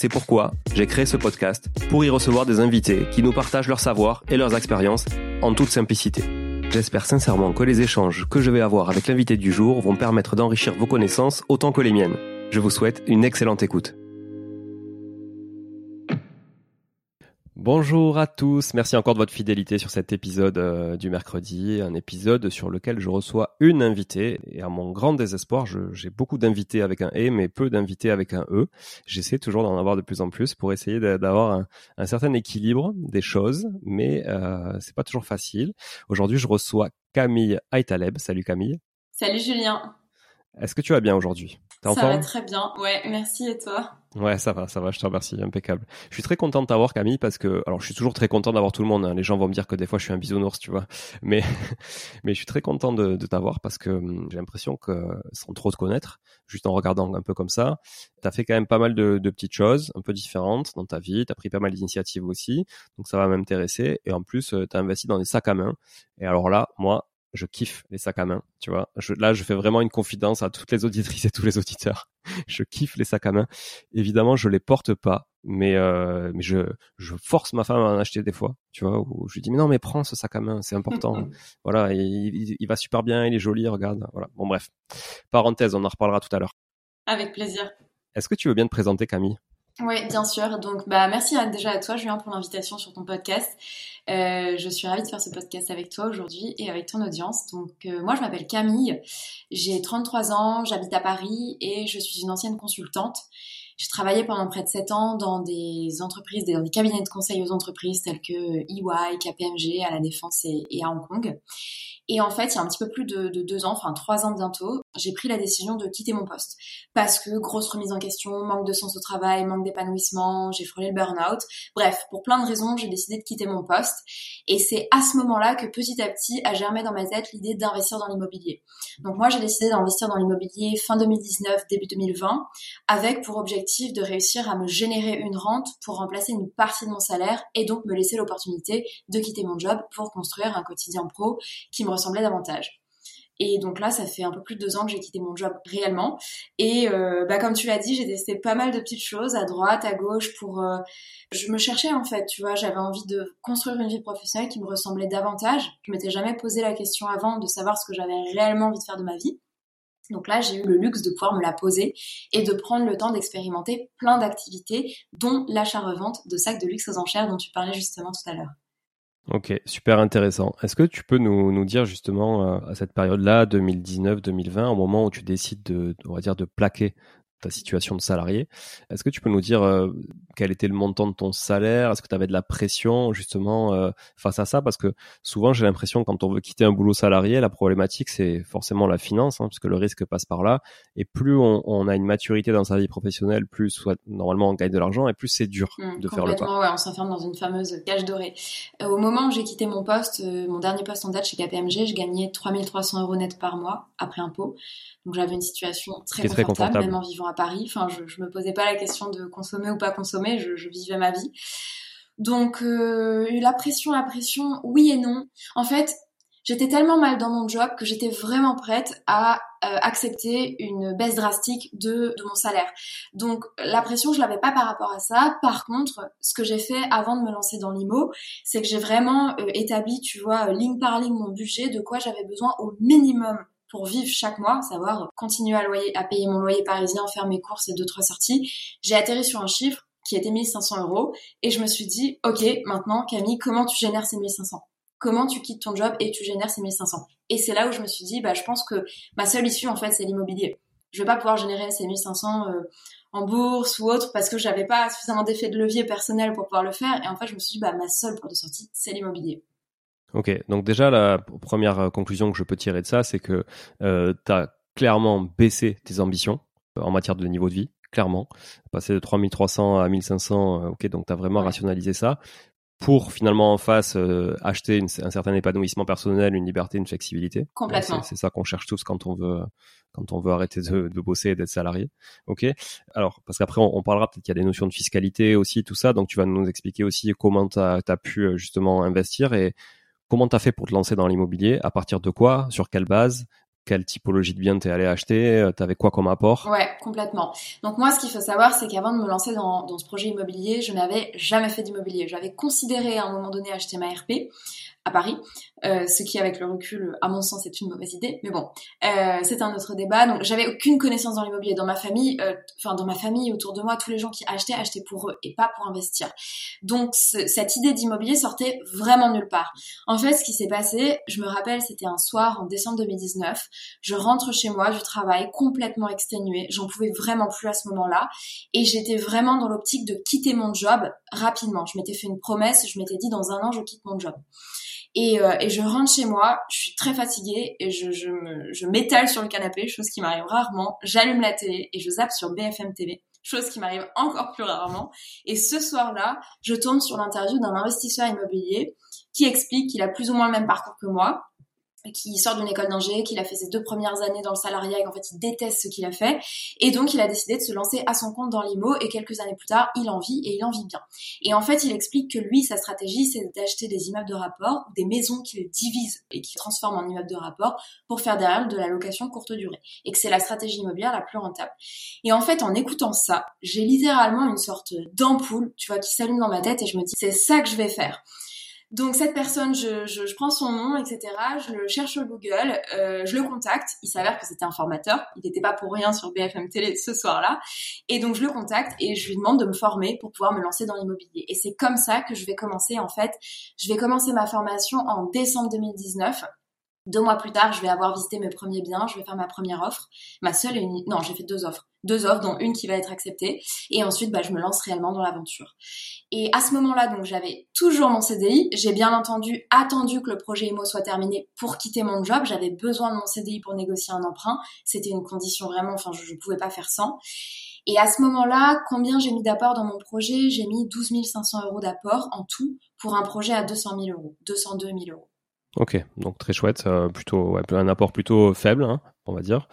C'est pourquoi j'ai créé ce podcast pour y recevoir des invités qui nous partagent leur savoir et leurs expériences en toute simplicité. J'espère sincèrement que les échanges que je vais avoir avec l'invité du jour vont permettre d'enrichir vos connaissances autant que les miennes. Je vous souhaite une excellente écoute. Bonjour à tous, merci encore de votre fidélité sur cet épisode euh, du mercredi, un épisode sur lequel je reçois une invitée et à mon grand désespoir, j'ai beaucoup d'invités avec un E mais peu d'invités avec un E. J'essaie toujours d'en avoir de plus en plus pour essayer d'avoir un, certain équilibre des choses, mais euh, c'est pas toujours facile. Aujourd'hui, je reçois Camille Aitaleb. Salut Camille. Salut Julien. Est-ce que tu vas bien aujourd'hui? Ça va très bien, ouais, merci et toi? Ouais, ça va, ça va, je te remercie, impeccable. Je suis très content de t'avoir Camille parce que, alors je suis toujours très content d'avoir tout le monde, hein. les gens vont me dire que des fois je suis un bisounours, tu vois, mais, mais je suis très content de, de t'avoir parce que hum, j'ai l'impression que, sans trop te connaître, juste en regardant un peu comme ça, t'as fait quand même pas mal de, de petites choses un peu différentes dans ta vie, t'as pris pas mal d'initiatives aussi, donc ça va m'intéresser, et en plus euh, t'as investi dans des sacs à main, et alors là, moi, je kiffe les sacs à main, tu vois. là, je fais vraiment une confidence à toutes les auditrices et tous les auditeurs. je kiffe les sacs à main. Évidemment, je les porte pas, mais euh, mais je je force ma femme à en acheter des fois, tu vois. Où je lui dis mais non, mais prends ce sac à main, c'est important. voilà, il, il, va super bien, il est joli, regarde. Voilà. Bon bref, parenthèse, on en reparlera tout à l'heure. Avec plaisir. Est-ce que tu veux bien te présenter, Camille? Oui, bien sûr. Donc, bah, merci déjà à toi, Julien, pour l'invitation sur ton podcast. Euh, je suis ravie de faire ce podcast avec toi aujourd'hui et avec ton audience. Donc, euh, moi, je m'appelle Camille. J'ai 33 ans, j'habite à Paris et je suis une ancienne consultante. J'ai travaillé pendant près de 7 ans dans des entreprises, dans des cabinets de conseil aux entreprises tels que EY, KPMG, à la Défense et, et à Hong Kong. Et en fait, il y a un petit peu plus de, deux ans, enfin trois ans bientôt, j'ai pris la décision de quitter mon poste. Parce que grosse remise en question, manque de sens au travail, manque d'épanouissement, j'ai frôlé le burn-out. Bref, pour plein de raisons, j'ai décidé de quitter mon poste. Et c'est à ce moment-là que petit à petit a germé dans ma tête l'idée d'investir dans l'immobilier. Donc moi, j'ai décidé d'investir dans l'immobilier fin 2019, début 2020, avec pour objectif de réussir à me générer une rente pour remplacer une partie de mon salaire et donc me laisser l'opportunité de quitter mon job pour construire un quotidien pro qui me ressemblait davantage. Et donc là, ça fait un peu plus de deux ans que j'ai quitté mon job réellement. Et euh, bah, comme tu l'as dit, j'ai testé pas mal de petites choses à droite, à gauche pour. Euh, je me cherchais en fait, tu vois. J'avais envie de construire une vie professionnelle qui me ressemblait davantage. Je m'étais jamais posé la question avant de savoir ce que j'avais réellement envie de faire de ma vie. Donc là, j'ai eu le luxe de pouvoir me la poser et de prendre le temps d'expérimenter plein d'activités, dont l'achat-revente de sacs de luxe aux enchères dont tu parlais justement tout à l'heure. Ok, super intéressant. Est-ce que tu peux nous, nous dire justement euh, à cette période-là, 2019-2020, au moment où tu décides de, on va dire, de plaquer ta situation de salarié. Est-ce que tu peux nous dire euh, quel était le montant de ton salaire? Est-ce que tu avais de la pression justement euh, face à ça? Parce que souvent j'ai l'impression quand on veut quitter un boulot salarié, la problématique c'est forcément la finance, hein, parce que le risque passe par là. Et plus on, a une maturité dans sa vie professionnelle, plus soit normalement on gagne de l'argent, et plus c'est dur mmh, de faire le pas. Ouais, on s'enferme dans une fameuse cage dorée. Euh, au moment où j'ai quitté mon poste, mon dernier poste en date chez KPMG, je gagnais 3300 euros net par mois après impôt. Donc j'avais une situation très confortable, très confortable, même en vivant à Paris. Enfin, je, je me posais pas la question de consommer ou pas consommer, je, vivais ma vie. Donc euh, la pression, la pression, oui et non. En fait, j'étais tellement mal dans mon job que j'étais vraiment prête à euh, accepter une baisse drastique de, de, mon salaire. Donc la pression, je l'avais pas par rapport à ça. Par contre, ce que j'ai fait avant de me lancer dans l'IMO, c'est que j'ai vraiment euh, établi, tu vois, ligne par ligne mon budget, de quoi j'avais besoin au minimum pour vivre chaque mois, savoir continuer à, payer mon loyer parisien, faire mes courses et deux trois sorties. J'ai atterri sur un chiffre qui était 1500 euros et je me suis dit ok maintenant Camille comment tu génères ces 1500 comment tu quittes ton job et tu génères ces 1500 et c'est là où je me suis dit bah je pense que ma seule issue en fait c'est l'immobilier. Je vais pas pouvoir générer ces 1500 euh, en bourse ou autre parce que j'avais pas suffisamment d'effet de levier personnel pour pouvoir le faire. Et en fait je me suis dit bah ma seule porte de sortie c'est l'immobilier Ok, donc déjà la première euh, conclusion que je peux tirer de ça, c'est que euh, tu as clairement baissé tes ambitions euh, en matière de niveau de vie, clairement. Passer de 3300 à 1500, euh, ok, donc tu as vraiment rationalisé ça pour finalement en face acheter un certain épanouissement personnel, une liberté, une flexibilité. Complètement. C'est ça qu'on cherche tous quand on veut quand on veut arrêter de, de bosser et d'être salarié. Ok. Alors parce qu'après on, on, parlera peut-être qu'il y a des notions de fiscalité aussi, tout ça. Donc tu vas nous expliquer aussi comment tu as, as, pu justement investir et Comment tu as fait pour te lancer dans l'immobilier? À partir de quoi? Sur quelle base? Quelle typologie de biens t'es allé acheter? Euh, T'avais quoi comme apport? Ouais, complètement. Donc moi, ce qu'il faut savoir, c'est qu'avant de me lancer dans, dans, ce projet immobilier, je n'avais jamais fait d'immobilier. J'avais considéré à un moment donné acheter ma RP à Paris, euh, ce qui avec le recul, à mon sens, est une mauvaise idée. Mais bon, euh, c'est un autre débat. Donc j'avais aucune connaissance dans l'immobilier. Dans ma famille, euh, enfin dans ma famille, autour de moi, tous les gens qui achetaient, achetaient pour eux et pas pour investir. Donc cette idée d'immobilier sortait vraiment nulle part. En fait, ce qui s'est passé, je me rappelle, c'était un soir en décembre 2019. Je rentre chez moi du travail complètement exténuée. J'en pouvais vraiment plus à ce moment-là. Et j'étais vraiment dans l'optique de quitter mon job rapidement. Je m'étais fait une promesse. Je m'étais dit dans un an, je quitte mon job. Et, euh, et, je rentre chez moi, je suis très fatiguée et je, je m'étale sur le canapé, chose qui m'arrive rarement. J'allume la télé et je zappe sur BFM TV, chose qui m'arrive encore plus rarement. Et ce soir-là, je tombe sur l'interview d'un investisseur immobilier qui explique qu'il a plus ou moins le même parcours que moi, qui sort d'une école d'ingé, qu'il a fait ses deux premières années dans le salariat et qu'en fait il déteste ce qu'il a fait. Et donc il a décidé de se lancer à son compte dans l'IMO et quelques années plus tard, il en vit et il en vit bien. Et en fait, il explique que lui, sa stratégie, c'est d'acheter des immeubles de rapport des maisons qu'il divise et qu'il transforme en immeubles de rapport pour faire derrière de la location courte durée. Et que c'est la stratégie immobilière la plus rentable. Et en fait, en écoutant ça, j'ai littéralement une sorte d'ampoule, tu vois, qui s'allume dans ma tête et je me dis, c'est ça que je vais faire. Donc cette personne, je, prends son nom, etc. Je le cherche sur Google, euh, je le contacte. Il s'avère que c'était un formateur. Il n'était pas pour rien sur BFM Télé ce soir-là. Et donc je le contacte et je lui demande de me former pour pouvoir me lancer dans l'immobilier. Et c'est comme ça que je vais commencer en fait. Je vais commencer ma formation en décembre 2019. Deux mois plus tard, je vais avoir visité mes premiers biens, je vais faire ma première offre, ma seule et unique. Non, j'ai fait deux offres, deux offres, dont une qui va être acceptée, et ensuite, bah, je me lance réellement dans l'aventure. Et à ce moment-là, donc, j'avais toujours mon CDI. J'ai bien entendu attendu que le projet IMO soit terminé pour quitter mon job. J'avais besoin de mon CDI pour négocier un emprunt. C'était une condition vraiment, enfin, je ne pouvais pas faire sans. Et à ce moment-là, combien j'ai mis d'apport dans mon projet? J'ai mis 12 500 euros d'apport en tout pour un projet à 200 000 euros, 202 000 euros. Ok, donc très chouette, euh, plutôt ouais, un apport plutôt faible, hein, on va dire,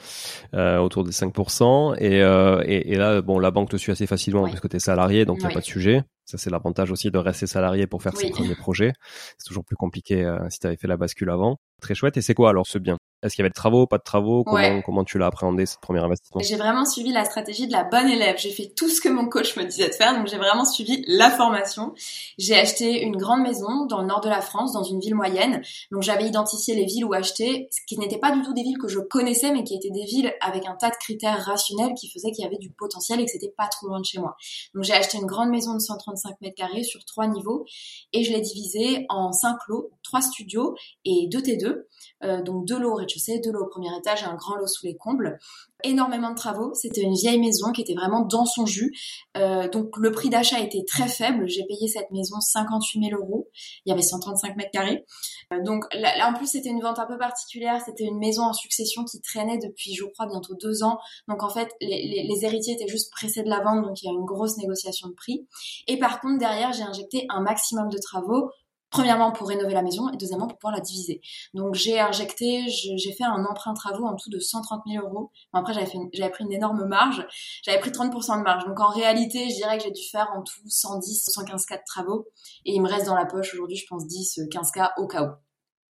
euh, autour des 5%. Et, euh, et, et, là, bon, la banque te suit assez facilement parce que tu es salarié, donc il n'y a pas de sujet. Ça, c'est l'avantage aussi de rester salarié pour faire ses premiers projets. C'est toujours plus compliqué si tu avais fait la bascule avant. Très chouette. Et c'est quoi alors ce bien? Est-ce qu'il y avait de travaux, pas de travaux? Comment, comment tu l'as appréhendé cette première investissement? J'ai vraiment suivi la stratégie de la bonne élève. J'ai fait tout ce que mon coach me disait de faire, donc j'ai vraiment suivi la formation. J'ai acheté une grande maison dans le nord de la France, dans une ville moyenne. Donc j'avais identifié les villes où acheter, ce qui n'étaient pas du tout des villes que je connaissais, mais qui étaient des villes avec un tas de critères rationnels qui faisaient qu'il y avait du potentiel et que c'était pas trop loin de chez moi. Donc j'ai acheté une grande maison de 135 mètres carrés sur trois niveaux et je l'ai divisée en cinq lots, trois studios et deux T2, euh, donc deux lots au rez rez-de-chaussée, au premier étage et un grand lot sous les combles. Énormément de travaux. C'était une vieille maison qui était vraiment dans son jus. Euh, donc le prix d'achat était très faible. J'ai payé cette maison 58 000 euros. Il y avait 135 mètres carrés. Euh, donc là, en plus, c'était une vente un peu particulière. C'était une maison en succession qui traînait depuis, je crois, bientôt deux ans. Donc en fait, les, les héritiers étaient juste pressés de la vente, donc il y a une grosse négociation de prix. Et par contre, derrière, j'ai injecté un maximum de travaux Premièrement pour rénover la maison et deuxièmement pour pouvoir la diviser. Donc j'ai injecté, j'ai fait un emprunt travaux en tout de 130 000 euros. après j'avais pris une énorme marge, j'avais pris 30% de marge. Donc en réalité je dirais que j'ai dû faire en tout 110, 115 cas de travaux et il me reste dans la poche aujourd'hui je pense 10, 15 cas au cas où.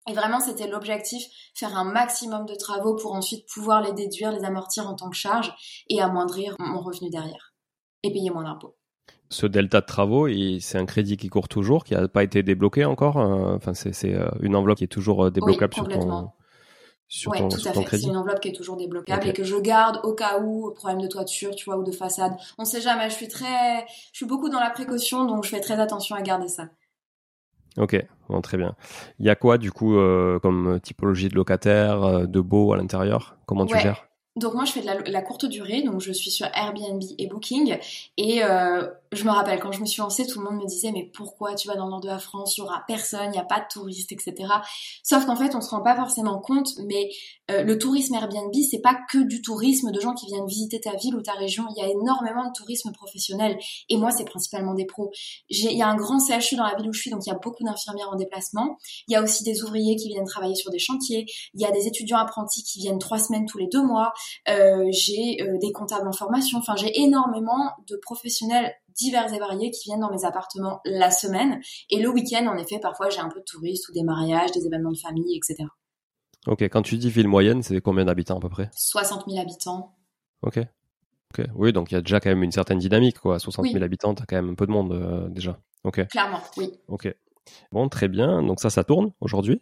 Et vraiment, c'était l'objectif, faire un maximum de travaux pour ensuite pouvoir les déduire, les amortir en tant que charge et amoindrir mon revenu derrière et payer moins d'impôts ce delta de travaux, c'est un crédit qui court toujours, qui n'a pas été débloqué encore. Euh, enfin, c'est euh, une enveloppe qui est toujours euh, débloquable sur ton, sur ouais, tout à fait. C'est une enveloppe qui est toujours débloquable et que je garde au cas où problème de toiture, tu vois, ou de façade. On sait jamais. Je suis très, je suis beaucoup dans la précaution, donc je fais très attention à garder ça. Ok, bon, très bien. Il y a quoi du coup comme typologie de locataire, de beau à l'intérieur? Comment tu gères? Donc moi je fais de la, courte durée, donc je suis sur Airbnb et Booking et euh, je me rappelle quand je me suis lancée, tout le monde me disait mais pourquoi tu vas dans le nord de la France, il y aura personne, il n'y a pas de touristes, etc. Sauf qu'en fait on se rend pas forcément compte, mais euh, le tourisme Airbnb c'est pas que du tourisme de gens qui viennent visiter ta ville ou ta région, il y a énormément de tourisme professionnel et moi c'est principalement des pros. Il y a un grand CHU dans la ville où je suis, donc il y a beaucoup d'infirmières en déplacement. Il y a aussi des ouvriers qui viennent travailler sur des chantiers. Il y a des étudiants apprentis qui viennent trois semaines tous les deux mois. Euh, j'ai euh, des comptables en formation, enfin j'ai énormément de professionnels divers et variés qui viennent dans mes appartements la semaine. Et le week-end, en effet, parfois j'ai un peu de touristes ou des mariages, des événements de famille, etc. Ok, quand tu dis ville moyenne, c'est combien d'habitants à peu près? 60 000 habitants. Ok. ok. Oui, donc il y a déjà quand même une certaine dynamique, quoi. 60 000 habitants, t'as quand même un peu de monde euh, déjà. Ok. Clairement, oui. Ok. Bon, très bien. Donc ça, ça tourne aujourd'hui?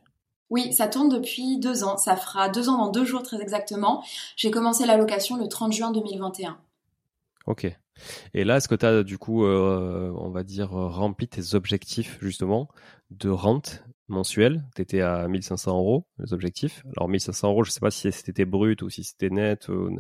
Oui, ça tourne depuis deux ans. Ça fera deux ans dans deux jours très exactement. J'ai commencé la location le 30 juin 2021. Ok. Et là, est-ce que tu as du coup, euh, on va dire, rempli tes objectifs justement de rente mensuelle? Tu étais à 1500 euros, les objectifs. Alors 1500 euros, je ne sais pas si c'était brut ou si c'était net. Ou...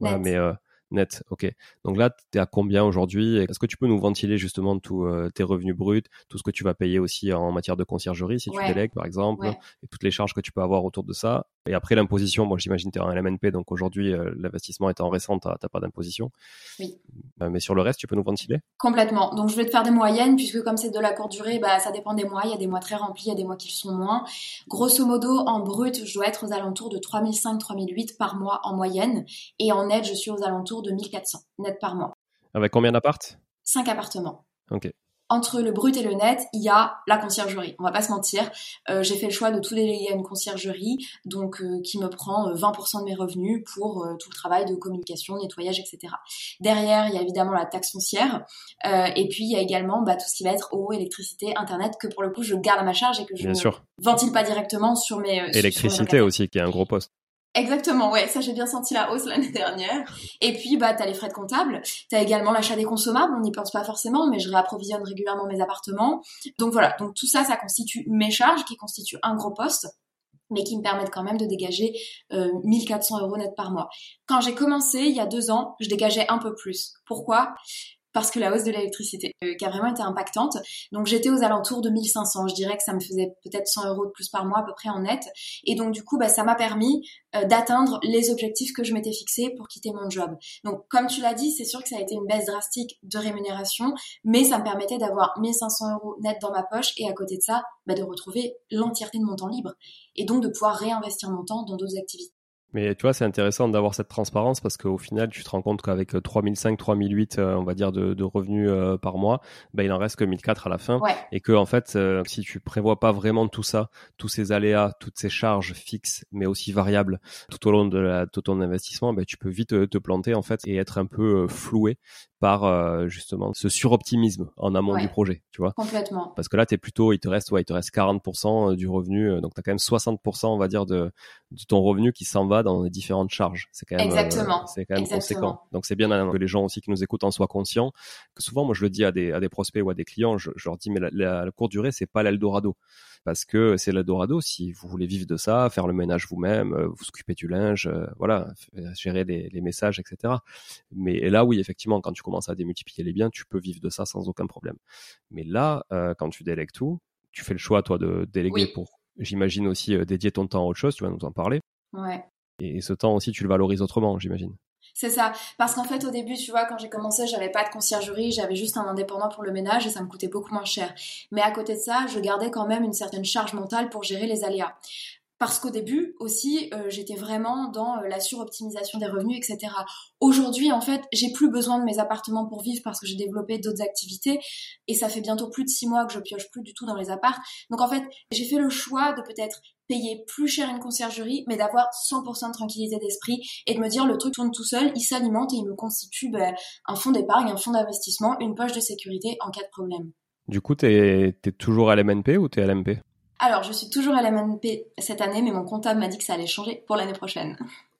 mais euh, net. Ok. Donc là, tu es à combien aujourd'hui Est-ce que tu peux nous ventiler justement tous euh, tes revenus bruts, tout ce que tu vas payer aussi en matière de conciergerie si tu délègues par exemple, et toutes les charges que tu peux avoir autour de ça. Et après l'imposition, moi j'imagine que tu es en LMNP, donc aujourd'hui euh, l'investissement étant récent, tu n'as pas d'imposition. Oui. Euh, mais sur le reste, tu peux nous ventiler? Complètement. Donc je vais te faire des moyennes puisque comme c'est de la courte durée, bah, ça dépend des mois. Il y a des mois très remplis, il y a des mois qui le sont moins. Grosso modo, en brut, je dois être aux alentours de 3005-3008 par mois en moyenne. Et en net, je suis aux alentours de 1400 net par mois. Avec combien d'appartes 5 appartements. Ok entre le brut et le net, il y a la conciergerie. On va pas se mentir. Euh, j'ai fait le choix de tout déléguer à une conciergerie, donc euh, qui me prend 20% euh, de mes revenus pour tout le travail de communication, nettoyage, etc. Derrière, il y a évidemment la taxe foncière, et puis il y a également bah, tout ce qui va être eau, électricité, internet, que pour le coup je garde à ma charge et que je ne ventile pas directement sur mes. Électricité aussi, qui est un gros poste. Exactement, ouais, ça j'ai bien senti la hausse l'année dernière. Et puis bah t'as les frais de comptable, t'as également l'achat des consommables, on n'y pense pas forcément, mais je réapprovisionne régulièrement mes appartements. Donc voilà, donc tout ça, ça constitue mes charges, qui constituent un gros poste mais qui me permettent quand même de dégager euh, 1400 euros net par mois. Quand j'ai commencé, il y a deux ans, je dégageais un peu plus. Pourquoi? Parce que la hausse de l'électricité, euh, qui a vraiment été impactante. Donc j'étais aux alentours de 1500. Je dirais que ça me faisait peut-être 100 euros de plus par mois à peu près en net. Et donc du coup, bah, ça m'a permis euh, d'atteindre les objectifs que je m'étais fixés pour quitter mon job. Donc comme tu l'as dit, c'est sûr que ça a été une baisse drastique de rémunération, mais ça me permettait d'avoir 1500 euros net dans ma poche et à côté de ça, bah, de retrouver l'entièreté de mon temps libre et donc de pouvoir réinvestir mon temps dans d'autres activités. Mais tu vois, c'est intéressant d'avoir cette transparence parce qu'au final, tu te rends compte qu'avec 3005, euh, 3008, euh, on va dire, de, de revenus euh, par mois, ben, il en reste que 1004 à la fin. Et que, en fait, si tu prévois pas vraiment tout ça, tous ces aléas, toutes ces charges fixes, mais aussi variables tout au long de, la, de ton investissement, ben, tu peux vite te planter, en fait, et être un peu floué par euh, justement ce suroptimisme en amont du projet, tu vois. Complètement. Parce que là, tu es plutôt, il te reste, ouais, il te reste 40% euh, du revenu, euh, donc tu as quand même 60%, on va dire, de, de ton revenu qui s'en va dans les différentes charges. C'est quand même, Exactement. c'est quand même conséquent. Donc c'est bien que les gens aussi qui nous écoutent en soient conscients. Que souvent, moi, je le dis à des, à des prospects ou à des clients, je, je leur dis, mais la, la, la courte durée, c'est pas l'Eldorado parce que c'est l'Eldorado si vous voulez vivre de ça, faire le ménage vous-même, euh, vous occuper du linge, euh, voilà, gérer les, les, messages, etc. Mais là, oui, effectivement, quand tu commences à démultiplier les biens, tu peux vivre de ça sans aucun problème. Mais là, euh, quand tu délègues tout, tu fais le choix, toi, de déléguer pour, j'imagine aussi, dédier ton temps à autre chose, tu vas nous en parler. Ouais. Et ce temps aussi, tu le valorises autrement, j'imagine. C'est ça. Parce qu'en fait, au début, tu vois, quand j'ai commencé, j'avais pas de conciergerie, j'avais juste un indépendant pour le ménage et ça me coûtait beaucoup moins cher. Mais à côté de ça, je gardais quand même une certaine charge mentale pour gérer les aléas. Parce qu'au début aussi, euh, j'étais vraiment dans euh, la suroptimisation des revenus, etc. Aujourd'hui, en fait, j'ai plus besoin de mes appartements pour vivre parce que j'ai développé d'autres activités et ça fait bientôt plus de six mois que je pioche plus du tout dans les apparts. Donc en fait, j'ai fait le choix de peut-être payer plus cher une conciergerie, mais d'avoir 100% de tranquillité d'esprit et de me dire le truc tourne tout seul, il s'alimente et il me constitue ben, un fonds d'épargne, un fonds d'investissement, une poche de sécurité en cas de problème. Du coup, t'es es toujours à l'MNP ou t'es à l'MP alors, je suis toujours à la MNP cette année, mais mon comptable m'a dit que ça allait changer pour l'année prochaine.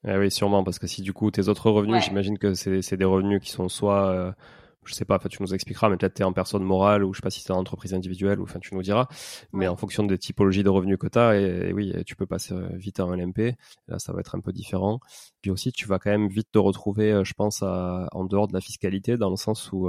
Ah oui, sûrement, parce que si du coup tes autres revenus, j'imagine que c'est des revenus qui sont soit, euh, je sais pas, enfin tu nous expliqueras, mais peut-être tu es en personne morale ou je sais pas si c'est en entreprise individuelle ou enfin tu nous diras, mais en fonction des typologies de revenus que tu as, et, oui, tu peux passer euh, vite à un LMP, là ça va être un peu différent. Puis aussi, tu vas quand même vite te retrouver, euh, je pense, en dehors de la fiscalité, dans le sens où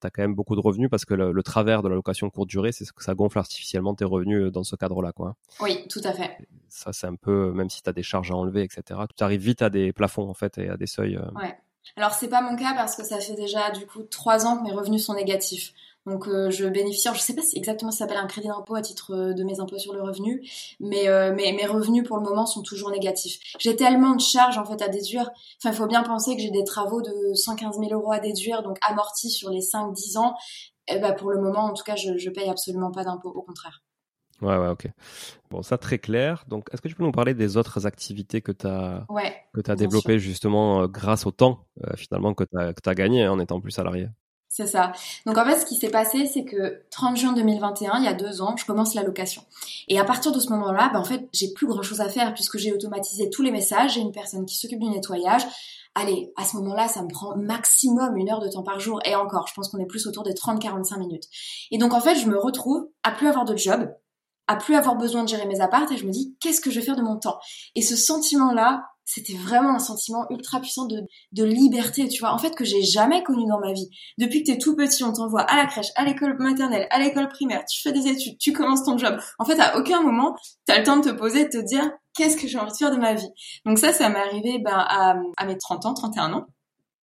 tu as quand même beaucoup de revenus parce que le, travers de la location courte durée, c'est que ça gonfle artificiellement tes revenus euh, dans ce cadre-là. quoi. Oui, tout à fait. Ça, c'est un peu, même si tu as des charges à enlever, etc., tu arrives vite à des plafonds en fait et à des seuils. Euh. Ouais. Alors, c'est pas mon cas parce que ça fait déjà du coup trois ans que mes revenus sont négatifs. Donc euh, je bénéficie, je sais pas si exactement ça s'appelle un crédit d'impôt à titre euh, de mes impôts sur le revenu, mais euh, mes, revenus pour le moment sont toujours négatifs. J'ai tellement de charges en fait à déduire. Enfin, il faut bien penser que j'ai des travaux de 115 000 euros à déduire, donc amortis sur les 5-10 ans. Bah, pour le moment, en tout cas, je, je paye absolument pas d'impôt, au contraire. Ouais, ouais, ok. Bon, ça très clair. Donc, est-ce que tu peux nous parler des autres activités que tu as, ouais, que as développées justement grâce au temps finalement que tu as, as, gagné en étant plus salarié? C'est ça. Donc en fait, ce qui s'est passé, c'est que 30 juin 2021, il y a deux ans, je commence la location. Et à partir de ce moment-là, ben, en fait, j'ai plus grand-chose à faire puisque j'ai automatisé tous les messages. J'ai une personne qui s'occupe du nettoyage. Allez, à ce moment-là, ça me prend maximum une heure de temps par jour. Et encore, je pense qu'on est plus autour des 30-45 minutes. Et donc en fait, je me retrouve à plus avoir de job, à plus avoir besoin de gérer mes apparts et je me dis, qu'est-ce que je vais faire de mon temps? Et ce sentiment-là, c'était vraiment un sentiment ultra puissant de, de liberté, tu vois, en fait, que j'ai jamais connu dans ma vie. Depuis que t'es tout petit, on t'envoie à la crèche, à l'école maternelle, à l'école primaire, tu fais des études, tu commences ton job. En fait, à aucun moment, t'as le temps de te poser, de te dire, qu'est-ce que j'ai envie de faire de ma vie? Donc ça, ça m'est arrivé ben, à, à mes 30 ans, 31 ans.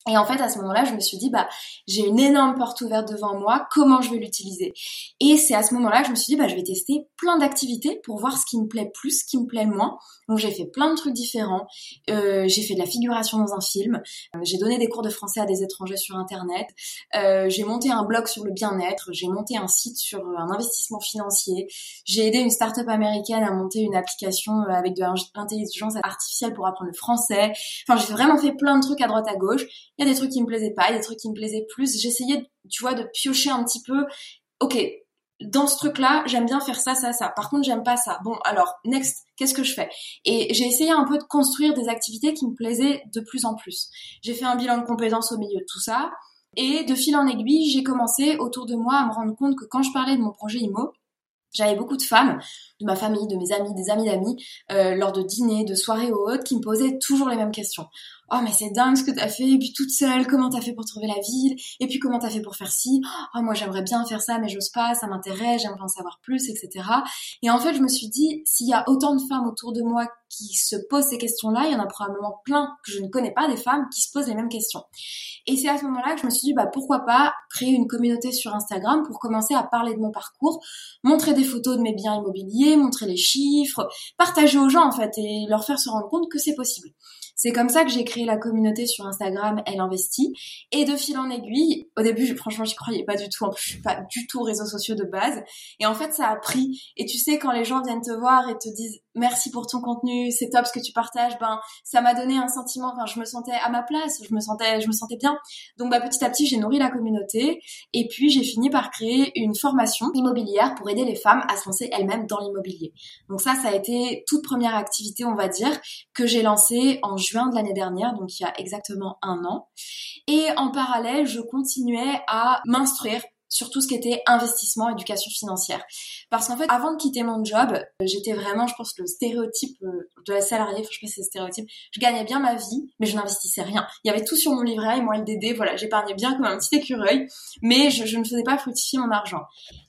Et en fait, à ce moment-là, je me suis dit, bah, j'ai une énorme porte ouverte devant moi, comment je vais l'utiliser? Et c'est à ce moment-là que je me suis dit, bah, je vais tester plein d'activités pour voir ce qui me plaît plus, ce qui me plaît moins. Donc j'ai fait plein de trucs différents. Euh, j'ai fait de la figuration dans un film. Euh, j'ai donné des cours de français à des étrangers sur Internet. Euh, j'ai monté un blog sur le bien-être. J'ai monté un site sur euh, un investissement financier. J'ai aidé une start-up américaine à monter une application euh, avec de l'intelligence artificielle pour apprendre le français. Enfin, j'ai vraiment fait plein de trucs à droite à gauche. Il y a des trucs qui me plaisaient pas, il y a des trucs qui me plaisaient plus. J'essayais, tu vois, de piocher un petit peu. Ok, dans ce truc-là, j'aime bien faire ça, ça, ça. Par contre, j'aime pas ça. Bon, alors, next, qu'est-ce que je fais? Et j'ai essayé un peu de construire des activités qui me plaisaient de plus en plus. J'ai fait un bilan de compétences au milieu de tout ça. Et de fil en aiguille, j'ai commencé autour de moi à me rendre compte que quand je parlais de mon projet IMO, j'avais beaucoup de femmes de ma famille, de mes amis, des amis d'amis, euh, lors de dîners, de soirées ou autres, qui me posaient toujours les mêmes questions oh mais c'est dingue ce que t'as fait, et puis toute seule, comment t'as fait pour trouver la ville, et puis comment t'as fait pour faire ci, oh moi j'aimerais bien faire ça mais j'ose pas, ça m'intéresse, j'aimerais en savoir plus, etc. Et en fait je me suis dit, s'il y a autant de femmes autour de moi qui se posent ces questions-là, il y en a probablement plein que je ne connais pas des femmes qui se posent les mêmes questions. Et c'est à ce moment-là que je me suis dit, bah pourquoi pas créer une communauté sur Instagram pour commencer à parler de mon parcours, montrer des photos de mes biens immobiliers, montrer les chiffres, partager aux gens en fait et leur faire se rendre compte que c'est possible. C'est comme ça que j'ai créé la communauté sur Instagram, Elle Investit. Et de fil en aiguille, au début, franchement, j'y croyais pas du tout. En plus, je suis pas du tout réseaux sociaux de base. Et en fait, ça a pris. Et tu sais, quand les gens viennent te voir et te disent merci pour ton contenu, c'est top ce que tu partages, ben, ça m'a donné un sentiment, enfin, je me sentais à ma place, je me sentais, je me sentais bien. Donc, bah, petit à petit, j'ai nourri la communauté. Et puis, j'ai fini par créer une formation immobilière pour aider les femmes à se lancer elles-mêmes dans l'immobilier. Donc ça, ça a été toute première activité, on va dire, que j'ai lancée en juin de l'année dernière, donc il y a exactement un an. Et en parallèle, je continuais à m'instruire sur tout ce qui était investissement, éducation financière. Parce qu'en fait, avant de quitter mon job, euh, j'étais vraiment, je pense, le stéréotype euh, de la salariée. Enfin, je sais pas c'est stéréotype. Je gagnais bien ma vie, mais je n'investissais rien. Il y avait tout sur mon livret, moi, LDD, voilà, j'épargnais bien comme un petit écureuil, mais je, je ne faisais pas fructifier mon argent.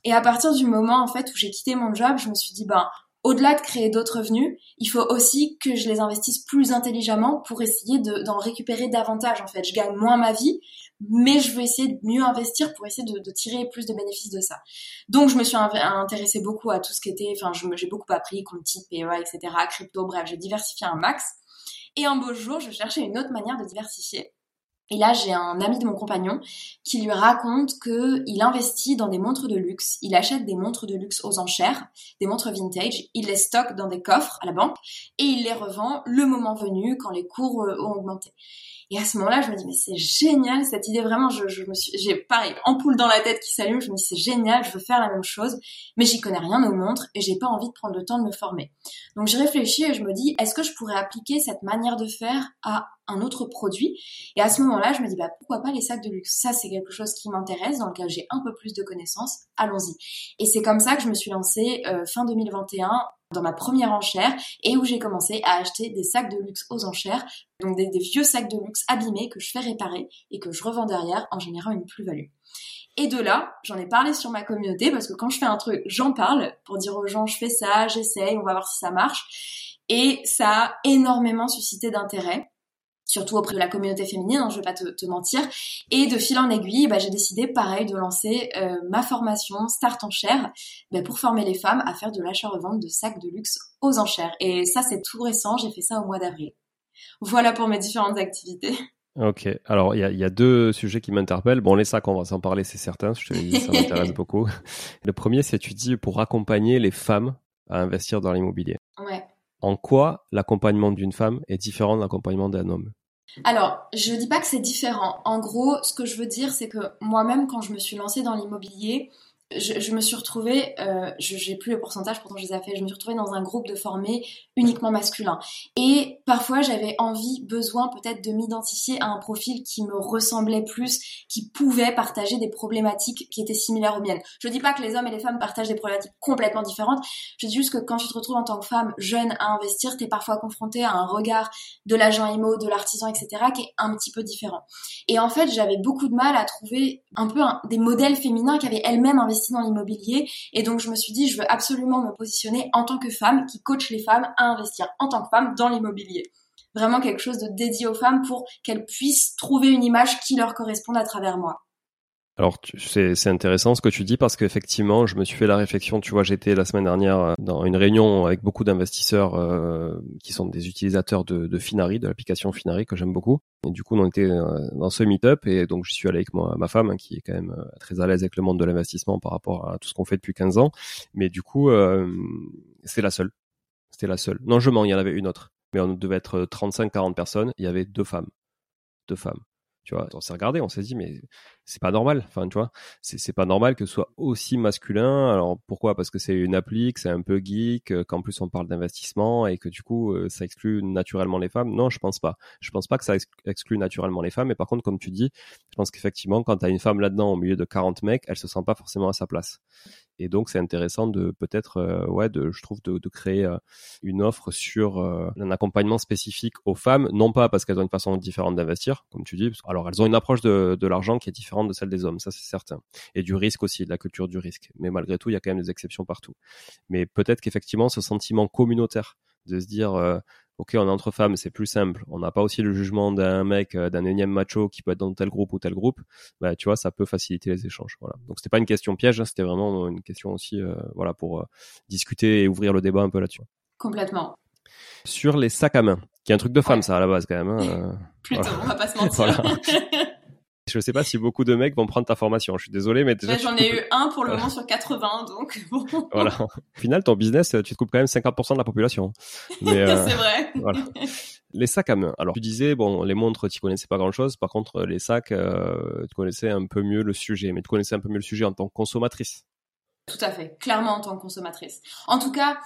Et à partir du moment, en fait, où j'ai quitté mon job, je me suis dit, ben, au-delà de créer d'autres revenus, il faut aussi que je les investisse plus intelligemment pour essayer d'en récupérer davantage. En fait, je gagne moins ma vie, mais je veux essayer de mieux investir pour essayer de, tirer plus de bénéfices de ça. Donc je me suis intéressée beaucoup à tout ce qui était, enfin j'ai beaucoup appris, compte type, PEA, etc., crypto, bref, j'ai diversifié un max. Et un beau jour, je cherchais une autre manière de diversifier. Et là, j'ai un ami de mon compagnon qui lui raconte qu'il investit dans des montres de luxe. Il achète des montres de luxe aux enchères, des montres vintage. Il les stocke dans des coffres à la banque et il les revend le moment venu quand les cours euh, ont augmenté. Et à ce moment-là, je me dis, mais c'est génial cette idée, vraiment, je, me suis, j'ai pareil, ampoule dans la tête qui s'allume, je me dis, c'est génial, je veux faire la même chose, mais j'y connais rien aux montres et j'ai pas envie de prendre le temps de me former. Donc je réfléchis et je me dis, est-ce que je pourrais appliquer cette manière de faire à un autre produit? Et à ce moment-là, je me dis, bah pourquoi pas les sacs de luxe? Ça, c'est quelque chose qui m'intéresse, dans lequel j'ai un peu plus de connaissances, allons-y. Et c'est comme ça que je me suis lancée euh, fin 2021 dans ma première enchère et où j'ai commencé à acheter des sacs de luxe aux enchères, donc des, vieux sacs de luxe abîmés que je fais réparer et que je revends derrière en générant une plus-value. Et de là, j'en ai parlé sur ma communauté parce que quand je fais un truc, j'en parle pour dire aux gens je fais ça, j'essaye, on va voir si ça marche. Et ça a énormément suscité d'intérêt surtout auprès de la communauté féminine, hein, je vais pas te, mentir. Et de fil en aiguille, bah, j'ai décidé, pareil, de lancer euh, ma formation Start en chair bah, pour former les femmes à faire de l'achat-revente de sacs de luxe aux enchères. Et ça, c'est tout récent, j'ai fait ça au mois d'avril. Voilà pour mes différentes activités. Ok, alors il y a, deux sujets qui m'interpellent. Bon, les sacs, on va s'en parler, c'est certain, je te l'ai dit, ça m'intéresse beaucoup. Le premier, c'est tu dis pour accompagner les femmes à investir dans l'immobilier. Ouais. En quoi l'accompagnement d'une femme est différent de l'accompagnement d'un homme? Alors, je dis pas que c'est différent. En gros, ce que je veux dire, c'est que moi-même, quand je me suis lancée dans l'immobilier, je, me suis retrouvée, euh, je plus le pourcentage, pourtant je les ai fait, je me suis retrouvée dans un groupe de formés uniquement masculin. Et parfois j'avais envie, besoin peut-être de m'identifier à un profil qui me ressemblait plus, qui pouvait partager des problématiques qui étaient similaires aux miennes. Je dis pas que les hommes et les femmes partagent des problématiques complètement différentes, je dis juste que quand tu te retrouves en tant que femme jeune à investir, tu es parfois confrontée à un regard de l'agent IMO, de l'artisan, etc., qui est un petit peu différent. Et en fait, j'avais beaucoup de mal à trouver un peu des modèles féminins qui avaient elles-mêmes investi dans l'immobilier et donc je me suis dit je veux absolument me positionner en tant que femme qui coach les femmes à investir en tant que femme dans l'immobilier. Vraiment quelque chose de dédié aux femmes pour qu'elles puissent trouver une image qui leur corresponde à travers moi. Alors c'est intéressant ce que tu dis parce qu'effectivement je me suis fait la réflexion, tu vois j'étais la semaine dernière euh, dans une réunion avec beaucoup d'investisseurs euh, qui sont des utilisateurs de, de Finari, de l'application Finari que j'aime beaucoup. Et du coup on était euh, dans ce meet-up et donc je suis allé avec moi, ma femme hein, qui est quand même très à l'aise avec le monde de l'investissement par rapport à tout ce qu'on fait depuis 15 ans. Mais du coup c'est la seule. C'était la seule. Non je mens, il y en avait une autre. Mais on devait être 35-40 personnes, il y avait deux femmes. Deux femmes. Tu vois, on s'est regardé, on s'est dit, mais c'est pas normal. Enfin, tu vois, c'est pas normal que ce soit aussi masculin. Alors pourquoi? Parce que c'est une appli, que c'est un peu geek, euh, qu'en plus on parle d'investissement et que du coup euh, ça exclut naturellement les femmes? Non, je pense pas. Je pense pas que ça exclut naturellement les femmes. Mais par contre, comme tu dis, je pense qu'effectivement, quand tu as une femme là-dedans au milieu de 40 mecs, elle se sent pas forcément à sa place. Et donc c'est intéressant de peut-être, euh, ouais, de, je trouve, de, de créer une offre sur un accompagnement spécifique aux femmes, non pas parce qu'elles ont une façon différente d'investir, comme tu dis. Alors elles ont une approche de, de l'argent qui est différente de celle des hommes, ça c'est certain, et du risque aussi, de la culture du risque. Mais malgré tout, il y a quand même des exceptions partout. Mais peut-être qu'effectivement, ce sentiment communautaire de se dire ok, on est entre femmes, c'est plus simple. On n'a pas aussi le jugement d'un mec, euh, d'un énième macho qui peut être dans tel groupe ou tel groupe. Bah, tu vois, ça peut faciliter les échanges. Voilà. Donc c'était pas une question piège, hein, c'était vraiment une question aussi, euh, voilà, pour euh, discuter et ouvrir le débat un peu là-dessus. Complètement. Sur les sacs à main, qui est un truc de femme, ça à la base quand même. Hein, Plutôt, on va pas se mentir. Je sais pas si beaucoup de mecs vont prendre ta formation. Je suis désolé, mais déjà. J'en ai eu un pour le moment sur 80, donc bon. Voilà. Au final, ton business, tu te coupes quand même 50% de la population. Euh, c'est vrai. Voilà. Les sacs à main. Alors, tu disais, bon, les montres, tu connaissais pas grand chose. Par contre, les sacs, euh, tu connaissais un peu mieux le sujet. Mais tu connaissais un peu mieux le sujet en tant que consommatrice. Tout à fait, clairement en tant que consommatrice. En tout cas,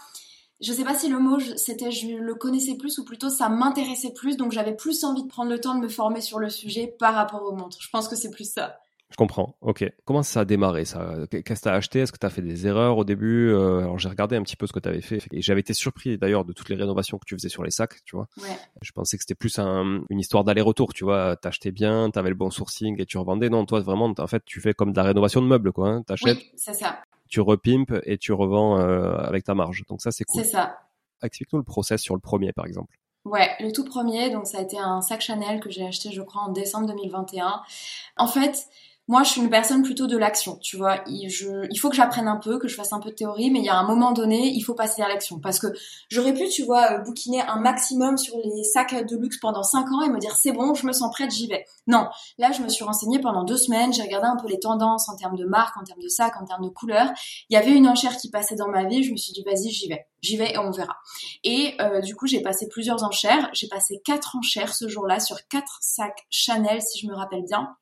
je sais pas si le mot c'était je le connaissais plus ou plutôt ça m'intéressait plus, donc j'avais plus envie de prendre le temps de me former sur le sujet par rapport aux montres. Je pense que c'est plus ça. Je comprends. Ok. Comment ça a démarré ça? Qu'est-ce que tu as acheté? Est-ce que tu as fait des erreurs au début? Euh, Alors j'ai regardé un petit peu ce que tu avais fait et j'avais été surpris d'ailleurs de toutes les rénovations que tu faisais sur les sacs, tu vois. Ouais. Je pensais que c'était plus une histoire d'aller-retour, tu vois. T'achetais bien, t'avais le bon sourcing et tu revendais. Non, toi vraiment, en fait, tu fais comme de la rénovation de meubles, quoi. Hein. T'achètes. Oui, c'est ça. Tu repimpes et tu revends euh, avec ta marge. Donc ça, c'est cool. C'est ça. Explique-nous le process sur le premier, par exemple. Ouais, le tout premier, donc ça a été un sac Chanel que j'ai acheté, je crois, en décembre 2021. En fait, moi, je suis une personne plutôt de l'action, tu vois. Il, faut que j'apprenne un peu, que je fasse un peu de théorie, mais il y a un moment donné, il faut passer à l'action. Parce que j'aurais pu, tu vois, euh, bouquiner un maximum sur les sacs de luxe pendant 5 ans et me dire c'est bon, je me sens prête, j'y vais. Non, là, je me suis renseignée pendant deux semaines, j'ai regardé un peu les tendances en termes de marque, en termes de sac, en termes de couleurs. Il y avait une enchère qui passait dans ma vie, je me suis dit vas-y, j'y vais, j'y vais et on verra. Et euh, du coup, j'ai passé plusieurs enchères. J'ai passé quatre enchères ce jour-là sur quatre sacs Chanel, si je me rappelle bien.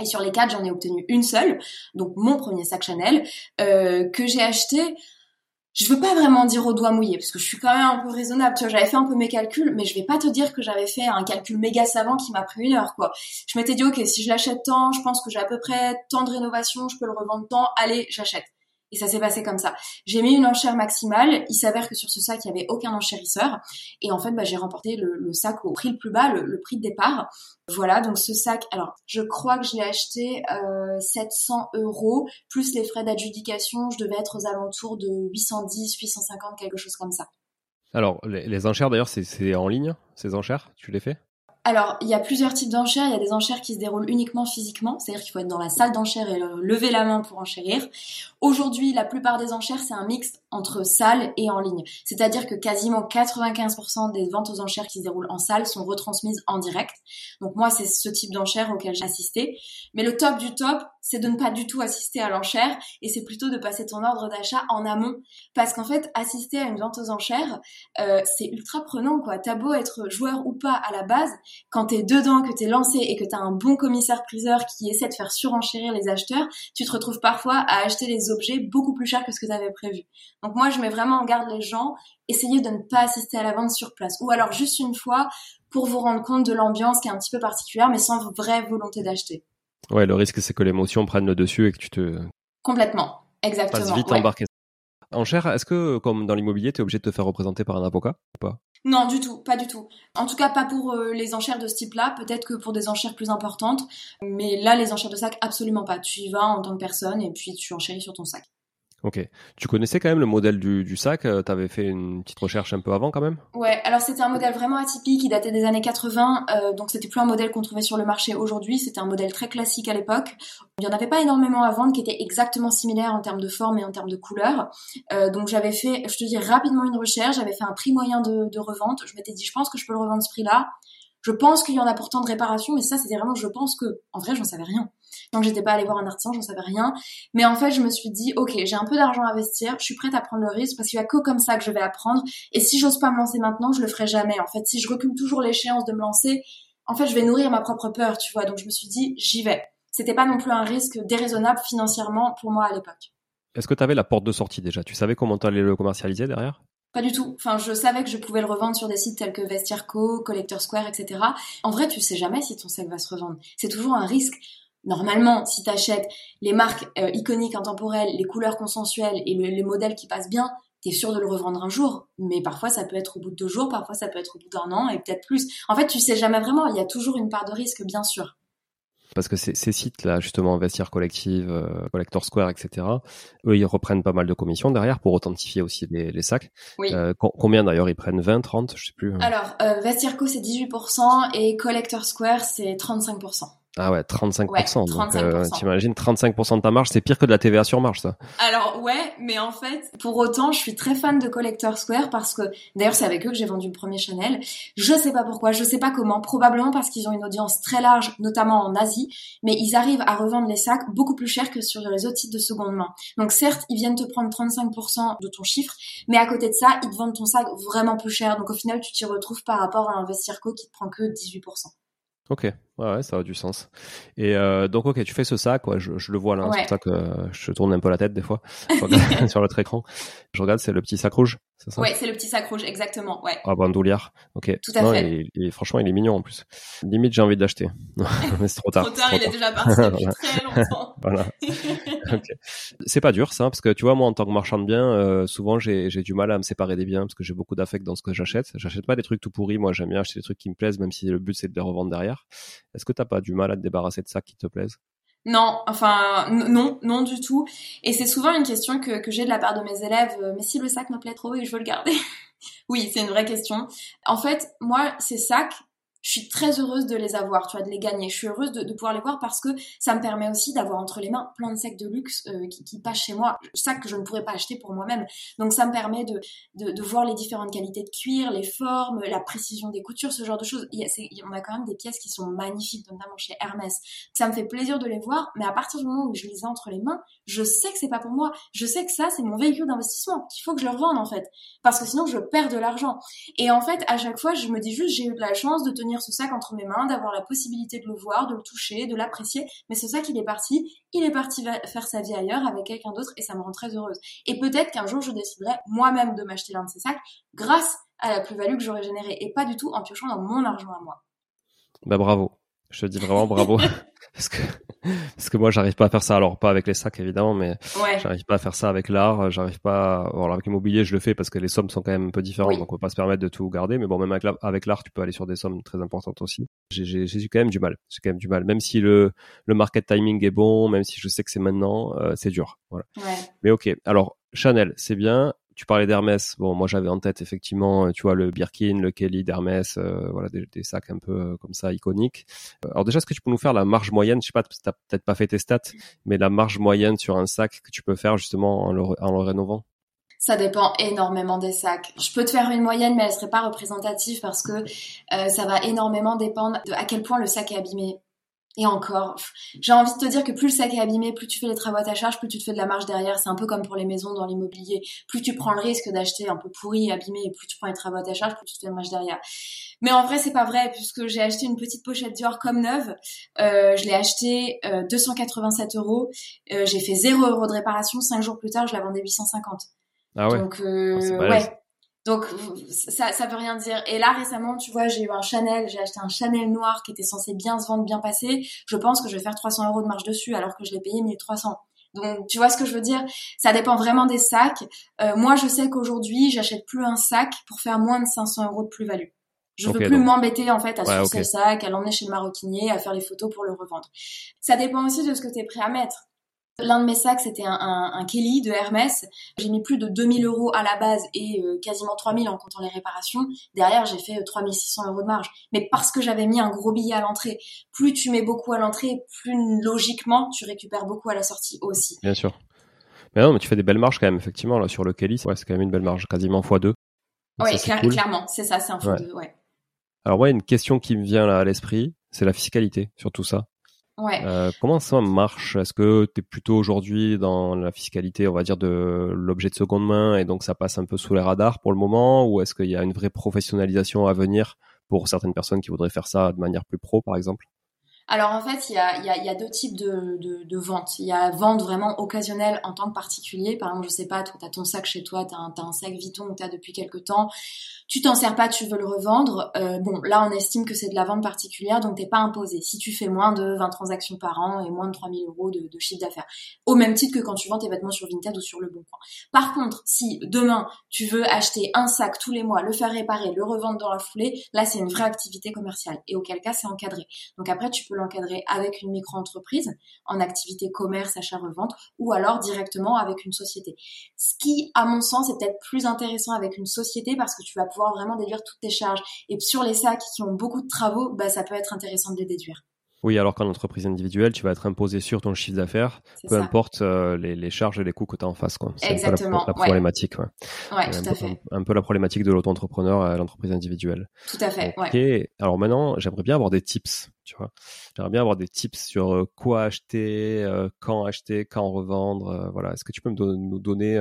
Et sur les quatre, j'en ai obtenu une seule, donc mon premier sac Chanel, euh, que j'ai acheté. Je veux pas vraiment dire au doigt mouillé, parce que je suis quand même un peu raisonnable. Tu j'avais fait un peu mes calculs, mais je vais pas te dire que j'avais fait un calcul méga savant qui m'a pris une heure, quoi. Je m'étais dit, ok, si je l'achète tant, je pense que j'ai à peu près tant de rénovation, je peux le revendre tant, allez, j'achète. Et ça s'est passé comme ça. J'ai mis une enchère maximale. Il s'avère que sur ce sac, il n'y avait aucun enchérisseur. Et en fait, bah, j'ai remporté le, sac au prix le plus bas, le, prix de départ. Voilà, donc ce sac, alors je crois que je l'ai acheté euh, 700 euros, plus les frais d'adjudication, je devais être aux alentours de 810, 850, quelque chose comme ça. Alors, les, les enchères d'ailleurs, c'est en ligne, ces enchères? Tu les fais? Alors, il y a plusieurs types d'enchères. Il y a des enchères qui se déroulent uniquement physiquement, c'est-à-dire qu'il faut être dans la salle d'enchères et lever la main pour enchérir. Aujourd'hui, la plupart des enchères, c'est un mix entre salle et en ligne. C'est-à-dire que quasiment 95% des ventes aux enchères qui se déroulent en salle sont retransmises en direct. Donc moi, c'est ce type d'enchères auquel j'ai assisté. Mais le top du top, c'est de ne pas du tout assister à l'enchère et c'est plutôt de passer ton ordre d'achat en amont. Parce qu'en fait, assister à une vente aux enchères, euh, c'est ultra prenant, quoi. T'as beau être joueur ou pas à la base, quand t'es dedans, que t'es lancé et que t'as un bon commissaire-priseur qui essaie de faire surenchérir les acheteurs, tu te retrouves parfois à acheter des objets beaucoup plus chers que ce que t'avais prévu. Donc moi, je mets vraiment en garde les gens, essayez de ne pas assister à la vente sur place. Ou alors juste une fois pour vous rendre compte de l'ambiance qui est un petit peu particulière, mais sans vraie volonté d'acheter. Ouais, le risque, c'est que l'émotion prenne le dessus et que tu te... Complètement, exactement. Passes vite embarqué. En cher, est-ce que, comme dans l'immobilier, tu es obligé de te faire représenter par un avocat ou pas? Non, du tout, pas du tout. En tout cas, pas pour euh, les enchères de ce type-là, peut-être que pour des enchères plus importantes, mais là, les enchères de sac, absolument pas. Tu y vas en tant que personne et puis tu enchéris sur ton sac. Ok. Tu connaissais quand même le modèle du, sac euh, Tu avais fait une petite recherche un peu avant quand même? Ouais, alors c'était un modèle vraiment atypique, il datait des années 80, euh, donc c'était plus un modèle qu'on trouvait sur le marché aujourd'hui, c'était un modèle très classique à l'époque. Il n'y en avait pas énormément à vendre qui étaient exactement similaires en termes de forme et en termes de couleur. Euh, donc j'avais fait, je te dis rapidement une recherche, j'avais fait un prix moyen de, de revente, je m'étais dit je pense que je peux le revendre ce prix-là. Je pense qu'il y en a pourtant de réparation, mais ça c'était vraiment je pense que. En vrai, j'en savais rien. Donc j'étais pas allée voir un artisan, j'en savais rien. Mais en fait, je me suis dit, ok, j'ai un peu d'argent à investir, je suis prête à prendre le risque parce qu'il y a que comme ça que je vais apprendre. Et si j'ose pas me lancer maintenant, je le ferai jamais. En fait, si je recule toujours l'échéance de me lancer, en fait, je vais nourrir ma propre peur, tu vois. Donc je me suis dit, j'y vais. C'était pas non plus un risque déraisonnable financièrement pour moi à l'époque. Est-ce que tu avais la porte de sortie déjà? Tu savais comment tu allais le commercialiser derrière? Pas du tout. Enfin, je savais que je pouvais le revendre sur des sites tels que Vestiaire.co, Collector Square, etc. En vrai, tu sais jamais si ton sac va se revendre. C'est toujours un risque. Normalement, si tu achètes les marques euh, iconiques, intemporelles, les couleurs consensuelles et les modèles qui passent bien, t'es sûr de le revendre un jour. Mais parfois, ça peut être au bout de deux jours, parfois, ça peut être au bout d'un an et peut-être plus. En fait, tu sais jamais vraiment. Il y a toujours une part de risque, bien sûr parce que ces, sites-là, justement, Vestiaire Collective, euh, Collector Square, etc., eux, ils reprennent pas mal de commissions derrière pour authentifier aussi les, sacs. Oui. Euh, combien d'ailleurs ils prennent? 20, 30, je sais plus. Hein. Alors, euh, Vestiaire Co, c'est 18% et Collector Square, c'est 35%. Ah ouais, 35%. donc, euh, t'imagines, 35% de ta marge, c'est pire que de la TVA sur marge, ça. Alors, ouais, mais en fait, pour autant, je suis très fan de Collector Square parce que, d'ailleurs, c'est avec eux que j'ai vendu le premier Chanel. Je sais pas pourquoi, je sais pas comment, probablement parce qu'ils ont une audience très large, notamment en Asie, mais ils arrivent à revendre les sacs beaucoup plus cher que sur les autres sites de seconde main. Donc, certes, ils viennent te prendre 35% de ton chiffre, mais à côté de ça, ils te vendent ton sac vraiment plus cher. Donc, au final, tu t'y retrouves par rapport à un Vestiaire qui te prend que 18%. Ok, Ouais, ça a du sens. Et euh, donc, ok, tu fais ce sac, ouais, je, je le vois là, c'est pour ça que je tourne un peu la tête des fois sur l'autre écran. Je regarde, c'est le petit sac rouge, c'est ça? Ouais, c'est le petit sac rouge, exactement, ouais. Ah, bandoulière, ok. Tout à fait. Et, franchement, il est mignon en plus. Limite, j'ai envie de l'acheter. mais c'est trop tard. trop tard, il est déjà parti depuis très longtemps. voilà. C'est pas dur, ça, parce que tu vois, moi, en tant que marchand de biens, euh, souvent, j'ai du mal à me séparer des biens parce que j'ai beaucoup d'affect dans ce que j'achète. J'achète pas des trucs tout pourris. Moi, j'aime bien acheter des trucs qui me plaisent, même si le but c'est de les revendre derrière. Est-ce que t'as pas du mal à te débarrasser de ça qui te plaisent non, enfin non, non du tout. Et c'est souvent une question que, que j'ai de la part de mes élèves. Euh, mais si le sac me plaît trop et je veux le garder, oui, c'est une vraie question. En fait, moi, ces sacs, je suis très heureuse de les avoir, tu vois, de les gagner. Je suis heureuse de, pouvoir les voir parce que ça me permet aussi d'avoir entre les mains plein de sacs de luxe euh, qui, qui, passent chez moi, sacs que je ne pourrais pas acheter pour moi-même. Donc ça me permet de, de, voir les différentes qualités de cuir, les formes, la précision des coutures, ce genre de choses. Il y a, on a quand même des pièces qui sont magnifiques, notamment chez Hermès. Ça me fait plaisir de les voir, mais à partir du moment où je les ai entre les mains, je sais que c'est pas pour moi. Je sais que ça, c'est mon véhicule d'investissement, qu'il faut que je le revende en fait, parce que sinon je perds de l'argent. Et en fait, à chaque fois, je me dis juste, j'ai eu de la chance de tenir ce sac entre mes mains, d'avoir la possibilité de le voir, de le toucher, de l'apprécier. Mais ce sac, il est parti. Il est parti faire sa vie ailleurs avec quelqu'un d'autre et ça me rend très heureuse. Et peut-être qu'un jour, je déciderai moi-même de m'acheter l'un de ces sacs grâce à la plus-value que j'aurais générée et pas du tout en piochant dans mon argent à moi. Bah bravo. Je te dis vraiment bravo. parce que parce que moi j'arrive pas à faire ça. Alors pas avec les sacs évidemment mais j'arrive pas à faire ça avec l'art. J'arrive pas alors avec l'immobilier je le fais parce que les sommes sont quand même un peu différentes donc on peut pas se permettre de tout garder. Mais bon même avec l'art tu peux aller sur des sommes très importantes aussi. J'ai j'ai quand même du mal. J'ai quand même du mal. Même si le le market timing est bon même si je sais que c'est maintenant euh, c'est dur. Voilà. Mais ok. Alors Chanel c'est bien tu parlais d'Hermès. Bon, moi j'avais en tête effectivement, tu vois, le Birkin, le Kelly d'Hermès, euh, voilà, des, sacs un peu euh, comme ça iconiques. Euh, alors déjà, est-ce que tu peux nous faire la marge moyenne? Je sais pas, t'as peut-être pas fait tes stats, mais la marge moyenne sur un sac que tu peux faire justement en le, en le rénovant? Ça dépend énormément des sacs. Je peux te faire une moyenne, mais elle serait pas représentative parce que ça va énormément dépendre de à quel point le sac est abîmé. Et encore, j'ai envie de te dire que plus le sac est abîmé, plus tu fais les travaux à ta charge, plus tu te fais de la marge derrière. C'est un peu comme pour les maisons dans l'immobilier. Plus tu prends le risque d'acheter un peu pourri, abîmé, et plus tu prends les travaux à ta charge, plus tu te fais de marge derrière. Mais en vrai, c'est pas vrai, puisque j'ai acheté une petite pochette Dior comme neuve. Euh, je l'ai acheté euh, 287 euros. Euh, j'ai fait 0 euros de réparation. 5 jours plus tard, je la vendais 850. Ah ouais. Donc, euh, ah, ouais. Donc ça, ça veut rien dire. Et là récemment, tu vois, j'ai eu un Chanel, j'ai acheté un Chanel noir qui était censé bien se vendre, bien passer. Je pense que je vais faire 300 euros de marge dessus alors que je l'ai payé 1300. Donc tu vois ce que je veux dire? Ça dépend vraiment des sacs. Euh, moi, je sais qu'aujourd'hui, j'achète plus un sac pour faire moins de 500 euros de plus-value. Je veux plus m'embêter en fait à ouais, le sac, à l'emmener chez le maroquinier, à faire les photos pour le revendre. Ça dépend aussi de ce que tu es prêt à mettre. L'un de mes sacs, c'était un, un, Kelly de Hermès. J'ai mis plus de 2000 euros à la base et euh, quasiment 3000 en comptant les réparations. Derrière, j'ai fait 3600 euh, euros de marge. Mais parce que j'avais mis un gros billet à l'entrée. Plus tu mets beaucoup à l'entrée, plus logiquement, tu récupères beaucoup à la sortie aussi. Bien sûr. Mais non, mais tu fais des belles marges quand même, effectivement, là, sur le Kelly. Ouais, c'est quand même une belle marge, quasiment x2. Oui, clairement, c'est ça, c'est un x2, ouais. Alors, ouais, une question qui me vient là à l'esprit, c'est la fiscalité sur tout ça. Ouais. Euh, comment ça marche? Est-ce que tu es plutôt aujourd'hui dans la fiscalité, on va dire, de l'objet de seconde main et donc ça passe un peu sous les radars pour le moment? Ou est-ce qu'il y a une vraie professionnalisation à venir pour certaines personnes qui voudraient faire ça de manière plus pro, par exemple? Alors en fait, il y a, y, a, y a, deux types de, de, de ventes. Il y a vente vraiment occasionnelle en tant que particulier. Par exemple, je sais pas, toi, tu as ton sac chez toi, tu as, as, un sac Vuitton que tu as depuis quelques temps tu t'en sers pas, tu veux le revendre, euh, bon, là on estime que c'est de la vente particulière, donc t'es pas imposé. Si tu fais moins de 20 transactions par an et moins de 3000 euros de, chiffre d'affaires, au même titre que quand tu vends tes vêtements sur Vinted ou sur Le Bon Coin. Par contre, si demain tu veux acheter un sac tous les mois, le faire réparer, le revendre dans la foulée, là c'est une vraie activité commerciale et auquel cas c'est encadré. Donc après tu peux l'encadrer avec une micro-entreprise en activité commerce, achat-revente ou alors directement avec une société. Ce qui, à mon sens, est peut-être plus intéressant avec une société parce que tu vas pouvoir vraiment déduire toutes tes charges. Et sur les sacs qui ont beaucoup de travaux, bah, ça peut être intéressant de les déduire. Oui, alors qu'en entreprise individuelle, tu vas être imposé sur ton chiffre d'affaires, peu importe euh, les, charges et les coûts que tu as en face. C'est Exactement. la, problématique. Ouais, tout à fait. Un, peu la problématique de l'auto-entrepreneur à l'entreprise individuelle. Tout à fait. Alors maintenant, j'aimerais bien avoir des tips tu vois. J'aimerais bien avoir des tips sur euh, quoi acheter, euh, quand acheter, quand revendre. Euh, voilà, est-ce que tu peux me nous donner,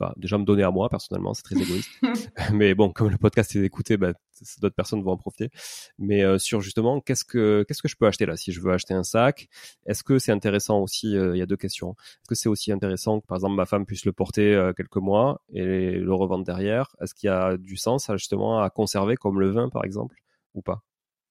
enfin déjà me donner à moi personnellement, c'est très égoïste. Mais bon, comme le podcast est écouté, bah, d'autres personnes vont en profiter. Mais sur justement, qu'est-ce que qu'est-ce que je peux acheter là si je veux acheter un sac? Est-ce que c'est intéressant aussi Il y a deux questions. Est-ce que c'est aussi intéressant que par exemple ma femme puisse le porter quelques mois et le revendre derrière? Est-ce qu'il y a du sens justement à conserver comme le vin par exemple ou pas?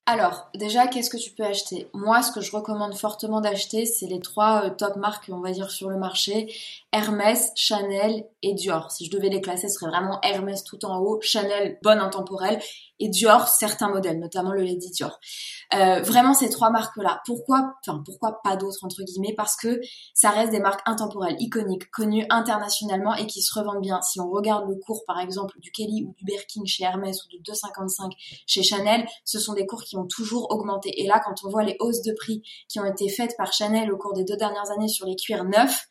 Alors, déjà, qu'est-ce que tu peux acheter? Moi, ce que je recommande fortement d'acheter, c'est les trois euh, top marques, on va dire, sur le marché. Hermès, Chanel et Dior. Si je devais les classer, ce serait vraiment Hermès tout en haut, Chanel, bonne intemporelle, et Dior, certains modèles, notamment le Lady Dior. Euh, vraiment ces trois marques-là. Pourquoi, enfin pourquoi pas d'autres entre guillemets Parce que ça reste des marques intemporelles, iconiques, connues internationalement et qui se revendent bien. Si on regarde le cours par exemple du Kelly ou du Birkin chez Hermès ou du 255 chez Chanel, ce sont des cours qui ont toujours augmenté. Et là, quand on voit les hausses de prix qui ont été faites par Chanel au cours des deux dernières années sur les cuirs neufs,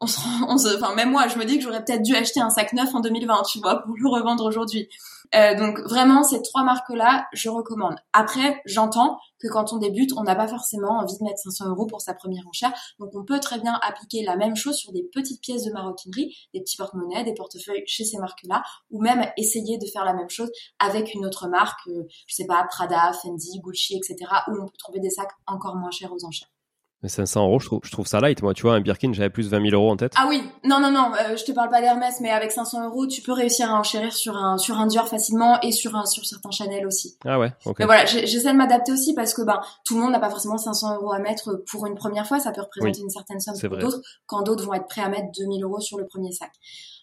on on se, enfin même moi, je me dis que j'aurais peut-être dû acheter un sac neuf en 2020, tu vois, pour le revendre aujourd'hui. Euh, donc vraiment, ces trois marques-là, je recommande. Après, j'entends que quand on débute, on n'a pas forcément envie de mettre 500 euros pour sa première enchère. Donc on peut très bien appliquer la même chose sur des petites pièces de maroquinerie, des petits porte-monnaies, des portefeuilles chez ces marques-là, ou même essayer de faire la même chose avec une autre marque, euh, je sais pas, Prada, Fendi, Gucci, etc., où on peut trouver des sacs encore moins chers aux enchères. Mais 500 euros, je trouve, je trouve ça light. Moi, tu vois, un Birkin, j'avais plus de 20 000 euros en tête. Ah oui, non, non, non, euh, je te parle pas d'Hermès, mais avec 500 euros, tu peux réussir à enchérir sur un, sur un Dior facilement et sur un, sur certains Chanel aussi. Ah ouais, ok. Mais voilà, j'essaie de m'adapter aussi parce que, ben, tout le monde n'a pas forcément 500 euros à mettre pour une première fois. Ça peut représenter une certaine somme pour d'autres, quand d'autres vont être prêts à mettre 2000 euros sur le premier sac.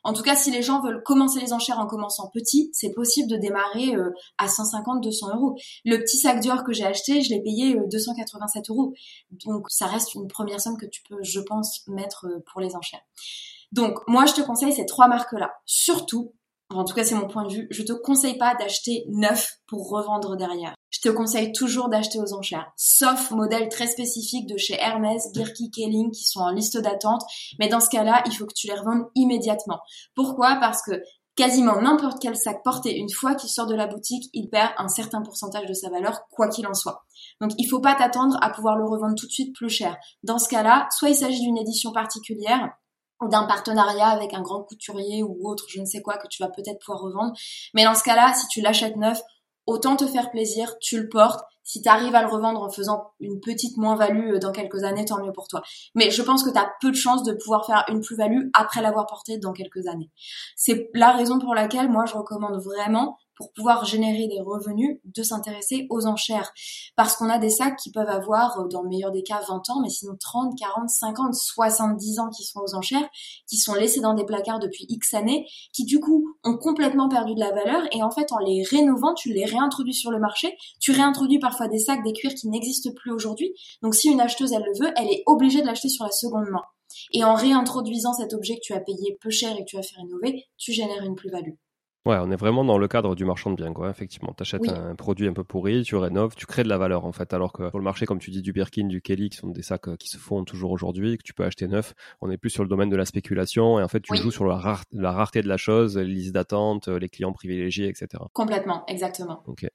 En tout cas, si les gens veulent commencer les enchères en commençant petit, c'est possible de démarrer euh, à 150, 200 euros. Le petit sac Dior que j'ai acheté, je l'ai payé 287 euh, euros. Donc, ça reste une première somme que tu peux, je pense, mettre euh, pour les enchères. Donc, moi, je te conseille ces trois marques-là. Surtout, en tout cas, c'est mon point de vue, je te conseille pas d'acheter neuf pour revendre derrière je te conseille toujours d'acheter aux enchères, sauf modèles très spécifiques de chez Hermès, Birky, Kelling qui sont en liste d'attente. Mais dans ce cas-là, il faut que tu les revendes immédiatement. Pourquoi? Parce que quasiment n'importe quel sac porté une fois qu'il sort de la boutique, il perd un certain pourcentage de sa valeur, quoi qu'il en soit. Donc il faut pas t'attendre à pouvoir le revendre tout de suite plus cher. Dans ce cas-là, soit il s'agit d'une édition particulière, ou d'un partenariat avec un grand couturier ou autre, je ne sais quoi, que tu vas peut-être pouvoir revendre. Mais dans ce cas-là, si tu l'achètes neuf, autant te faire plaisir, tu le portes. Si tu arrives à le revendre en faisant une petite moins-value euh, dans quelques années, tant mieux pour toi. Mais je pense que tu as peu de chances de pouvoir faire une plus-value après l'avoir porté dans quelques années. C'est la raison pour laquelle moi je recommande vraiment pour pouvoir générer des revenus, de s'intéresser aux enchères. Parce qu'on a des sacs qui peuvent avoir, euh, dans le meilleur des cas, 20 ans, mais sinon 30, 40, 50, 70 ans qui sont aux enchères, qui sont laissés dans des placards depuis X années, qui du coup ont complètement perdu de la valeur, et en fait, en les rénovant, tu les réintroduis sur le marché, tu réintroduis parfois des sacs, des cuirs qui n'existent plus aujourd'hui. Donc si une acheteuse, elle le veut, elle est obligée de l'acheter sur la seconde main. Et en réintroduisant cet objet que tu as payé peu cher et que tu as fait rénover, tu génères une plus-value. Ouais, on est vraiment dans le cadre du marchand de biens, quoi. Effectivement, tu achètes un produit un peu pourri, tu rénoves, tu crées de la valeur, en fait. Alors que pour le marché, comme tu dis, du Birkin, du Kelly, qui sont des sacs euh, qui se font toujours aujourd'hui, que tu peux acheter neuf, on est plus sur le domaine de la spéculation et en fait, tu joues sur la, rareté de la chose, les listes d'attente, euh, les clients privilégiés, etc. Complètement, exactement. Ok.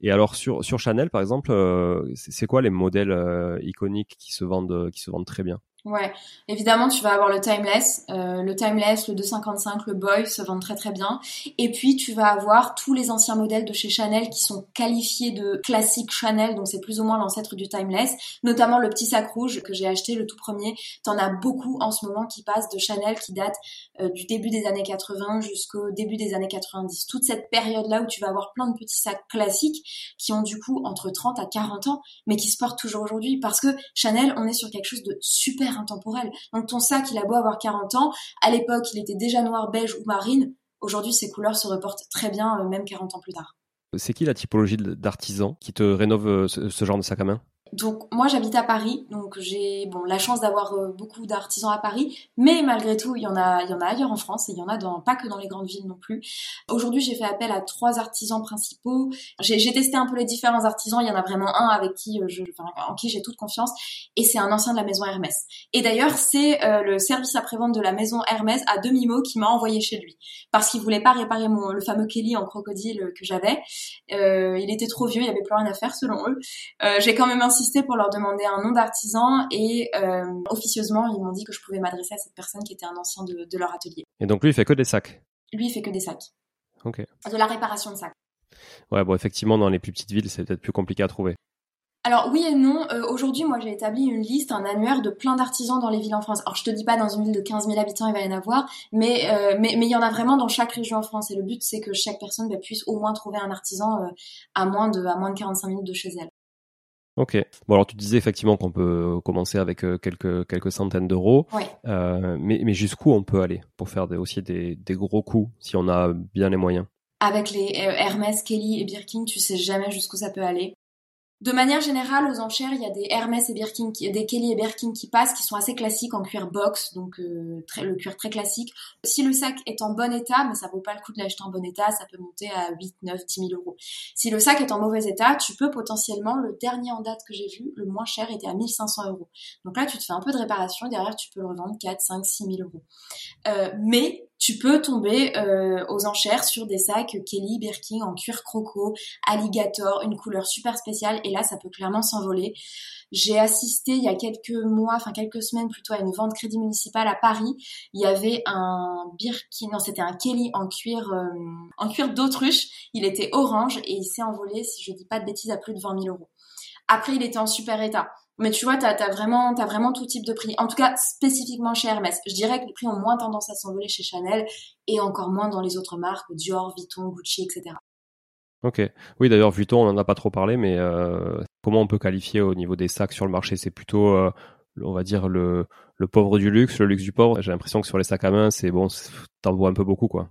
Et alors sur sur Chanel, par exemple, euh, c'est quoi les modèles iconiques qui se vendent qui se vendent très bien? Ouais, évidemment, tu vas avoir le timeless, euh, le timeless, le 255, le boy se vendent très très bien. Et puis tu vas avoir tous les anciens modèles de chez Chanel qui sont qualifiés de classique Chanel, donc c'est plus ou moins l'ancêtre du timeless. Notamment le petit sac rouge que j'ai acheté, le tout premier. T'en as beaucoup en ce moment qui passent de Chanel, qui date euh, du début des années 80 jusqu'au début des années 90. Toute cette période-là où tu vas avoir plein de petits sacs classiques qui ont du coup entre 30 à 40 ans, mais qui se portent toujours aujourd'hui parce que Chanel, on est sur quelque chose de super intemporel. Donc ton sac, il a beau avoir 40 ans, à l'époque, il était déjà noir, beige ou marine. Aujourd'hui, ses couleurs se reportent très bien, euh, même 40 ans plus tard. C'est qui la typologie d'artisan qui te rénove euh, ce genre de sac à main? Donc moi j'habite à Paris, donc j'ai bon la chance d'avoir euh, beaucoup d'artisans à Paris, mais malgré tout il y en a il y en a ailleurs en France et il y en a dans pas que dans les grandes villes non plus. Aujourd'hui j'ai fait appel à trois artisans principaux. J'ai testé un peu les différents artisans. Il y en a vraiment un avec qui euh, je enfin, en qui j'ai toute confiance et c'est un ancien de la maison Hermès. Et d'ailleurs c'est euh, le service après-vente de la maison Hermès à demi mot qui m'a envoyé chez lui parce qu'il voulait pas réparer mon le fameux Kelly en crocodile que j'avais. il était trop vieux, il y avait plus rien à faire selon eux. j'ai quand même insisté insisté pour leur demander un nom d'artisan et euh, officieusement, ils m'ont dit que je pouvais m'adresser à cette personne qui était un ancien de, de leur atelier. Et donc lui, il fait que des sacs Lui, il fait que des sacs. Ok. De la réparation de sacs. Ouais, bon, effectivement, dans les plus petites villes, c'est peut-être plus compliqué à trouver. Alors oui et non. Euh, Aujourd'hui, moi, j'ai établi une liste, un annuaire de plein d'artisans dans les villes en France. Alors je te dis pas dans une ville de 15 000 habitants, il va y en avoir, mais euh, mais mais il y en a vraiment dans chaque région en France. Et le but, c'est que chaque personne bah, puisse au moins trouver un artisan euh, à moins de à moins de 45 minutes de chez elle. Ok. Bon alors tu disais effectivement qu'on peut commencer avec euh, quelques quelques centaines d'euros, Ouais. euh, mais mais jusqu'où on peut aller pour faire des, aussi des, des gros coups si on a bien les moyens? Avec les euh, Hermès, Kelly et Birkin, tu sais jamais jusqu'où ça peut aller. De manière générale, aux enchères, il y a des Hermès et Birkin, des Kelly et Birkin qui passent, qui sont assez classiques en cuir box, donc euh, le cuir très classique. Si le sac est en bon état, mais ça vaut pas le coup de l'acheter en bon état, ça peut monter à 8, 9, 10 000 euros. Si le sac est en mauvais état, tu peux potentiellement, le dernier en date que j'ai vu, le moins cher était à 1500 euros. Donc là, tu te fais un peu de réparation, derrière, tu peux le revendre 4, 5, 6 000 euros. Euh, mais tu peux tomber euh, aux enchères sur des sacs Kelly, Birkin en cuir croco, alligator, une couleur super spéciale, et là, ça peut clairement s'envoler. J'ai assisté il y a quelques mois, enfin quelques semaines plutôt, à une vente crédit municipal à Paris. Il y avait un Birkin, non, c'était un Kelly en cuir, euh, en cuir d'autruche. Il était orange et il s'est envolé, si je dis pas de bêtises, à plus de 20 000 euros. Après, il était en super état. Mais tu vois, t'as as vraiment, t'as vraiment tout type de prix. En tout cas, spécifiquement chez Hermès. Je dirais que les prix ont moins tendance à s'envoler chez Chanel et encore moins dans les autres marques, Dior, Vuitton, Gucci, etc. Ok. Oui, d'ailleurs, Vuitton, on en a pas trop parlé, mais euh, comment on peut qualifier au niveau des sacs sur le marché? C'est plutôt, euh, on va dire, le, le pauvre du luxe, le luxe du pauvre. J'ai l'impression que sur les sacs à main, c'est bon, t'en vois un peu beaucoup, quoi.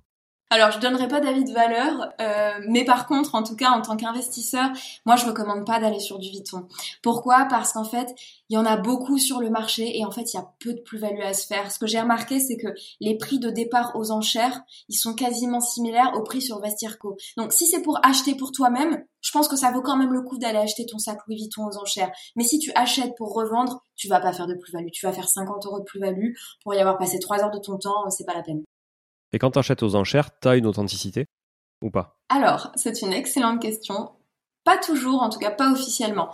Alors, je donnerai pas d'avis de valeur, euh, mais par contre, en tout cas, en tant qu'investisseur, moi, je recommande pas d'aller sur du Vuitton. Pourquoi? Parce qu'en fait, il y en a beaucoup sur le marché et en fait, il y a peu de plus-value à se faire. Ce que j'ai remarqué, c'est que les prix de départ aux enchères, ils sont quasiment similaires aux prix sur Vestirco. Donc, si c'est pour acheter pour toi-même, je pense que ça vaut quand même le coup d'aller acheter ton sac Louis Vuitton aux enchères. Mais si tu achètes pour revendre, tu vas pas faire de plus-value. Tu vas faire 50 euros de plus-value pour y avoir passé 3 heures de ton temps, c'est pas la peine. Et quand tu achètes aux enchères, tu as une authenticité ou pas? Alors, c'est une excellente question. Pas toujours, en tout cas pas officiellement.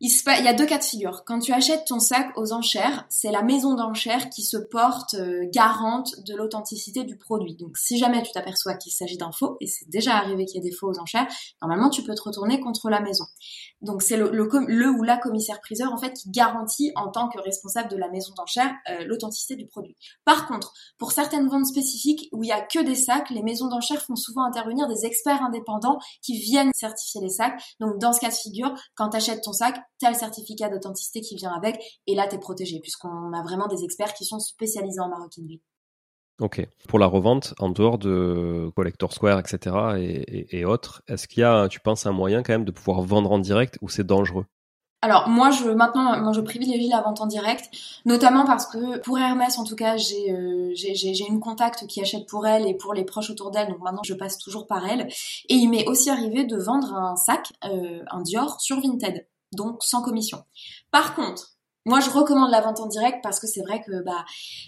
Il, il y a deux cas de figure. Quand tu achètes ton sac aux enchères, c'est la maison d'enchères qui se porte euh, garante de l'authenticité du produit. Donc si jamais tu t'aperçois qu'il s'agit d'un faux, et c'est déjà arrivé qu'il y ait des faux aux enchères, normalement tu peux te retourner contre la maison. Donc c'est le ou la commissaire-priseur en fait qui garantit en tant que responsable de la maison d'enchères euh, l'authenticité du produit. Par contre, pour certaines ventes spécifiques où il y a que des sacs, les maisons d'enchères font souvent intervenir des experts indépendants qui viennent certifier les sacs. Donc dans ce cas de figure, quand tu achètes ton sac, le certificat d'authenticité qui vient avec et là tu es protégé puisqu'on a vraiment des experts qui sont spécialisés en maroquinerie. Ok. Pour la revente, en dehors de Collector Square, etc. et, et, et autres, est-ce qu'il y a, tu penses, un moyen quand même de pouvoir vendre en direct ou c'est dangereux? Alors moi je maintenant moi je privilégie la vente en direct, notamment parce que pour Hermès en tout cas j'ai euh, j'ai j'ai une contact qui achète pour elle et pour les proches autour d'elle donc maintenant je passe toujours par elle et il m'est aussi arrivé de vendre un sac euh, un Dior sur Vinted donc sans commission. Par contre moi, je recommande la vente en direct parce que c'est vrai que bah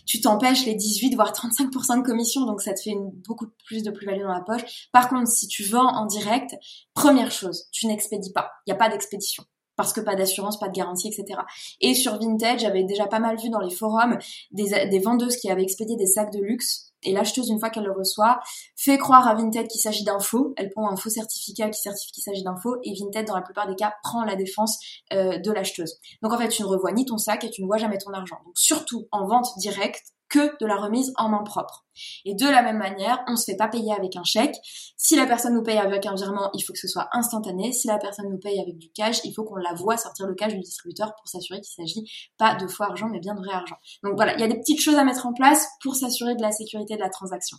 tu t'empêches les 18 voire 35% de commission, donc ça te fait beaucoup plus de plus-value dans la poche. Par contre, si tu vends en direct, première chose, tu n'expédies pas. Il n'y a pas d'expédition parce que pas d'assurance, pas de garantie, etc. Et sur Vinted, j'avais déjà pas mal vu dans les forums des, des vendeuses qui avaient expédié des sacs de luxe. Et l'acheteuse, une fois qu'elle le reçoit, fait croire à Vinted qu'il s'agit d'un faux. Elle prend un faux certificat qui certifie qu'il s'agit d'un faux. Et Vinted, dans la plupart des cas, prend la défense euh, de l'acheteuse. Donc en fait, tu ne revois ni ton sac et tu ne vois jamais ton argent. Donc surtout en vente directe, que de la remise en main propre. Et de la même manière, on se fait pas payer avec un chèque. Si la personne nous paye avec un virement, il faut que ce soit instantané. Si la personne nous paye avec du cash, il faut qu'on la voit sortir le cash du distributeur pour s'assurer qu'il s'agit pas de faux argent, mais bien de vrai argent. Donc voilà, il y a des petites choses à mettre en place pour s'assurer de la sécurité de la transaction.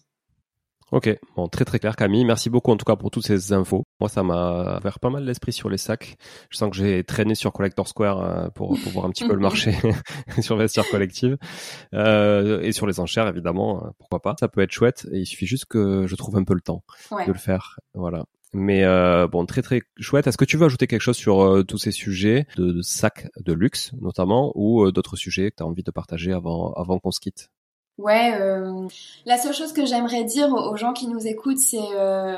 Ok, bon, très très clair Camille. Merci beaucoup en tout cas pour toutes ces infos. Moi, ça m'a ouvert pas mal l'esprit sur les sacs. Je sens que j'ai traîné sur Collector Square euh, pour, pour voir un petit peu le marché sur Vestiaire Collective euh, et sur les enchères évidemment. euh, Pourquoi pas Ça peut être chouette. Et il suffit juste que je trouve un peu le temps Ouais. de le faire. Voilà. Mais euh, bon, très très chouette. Est-ce que tu veux ajouter quelque chose sur euh, tous ces sujets de, de sacs de luxe notamment ou d'autres sujets que tu as envie de partager avant avant qu'on se quitte? Ouais, euh, la seule chose que j'aimerais dire aux gens qui nous écoutent, c'est euh,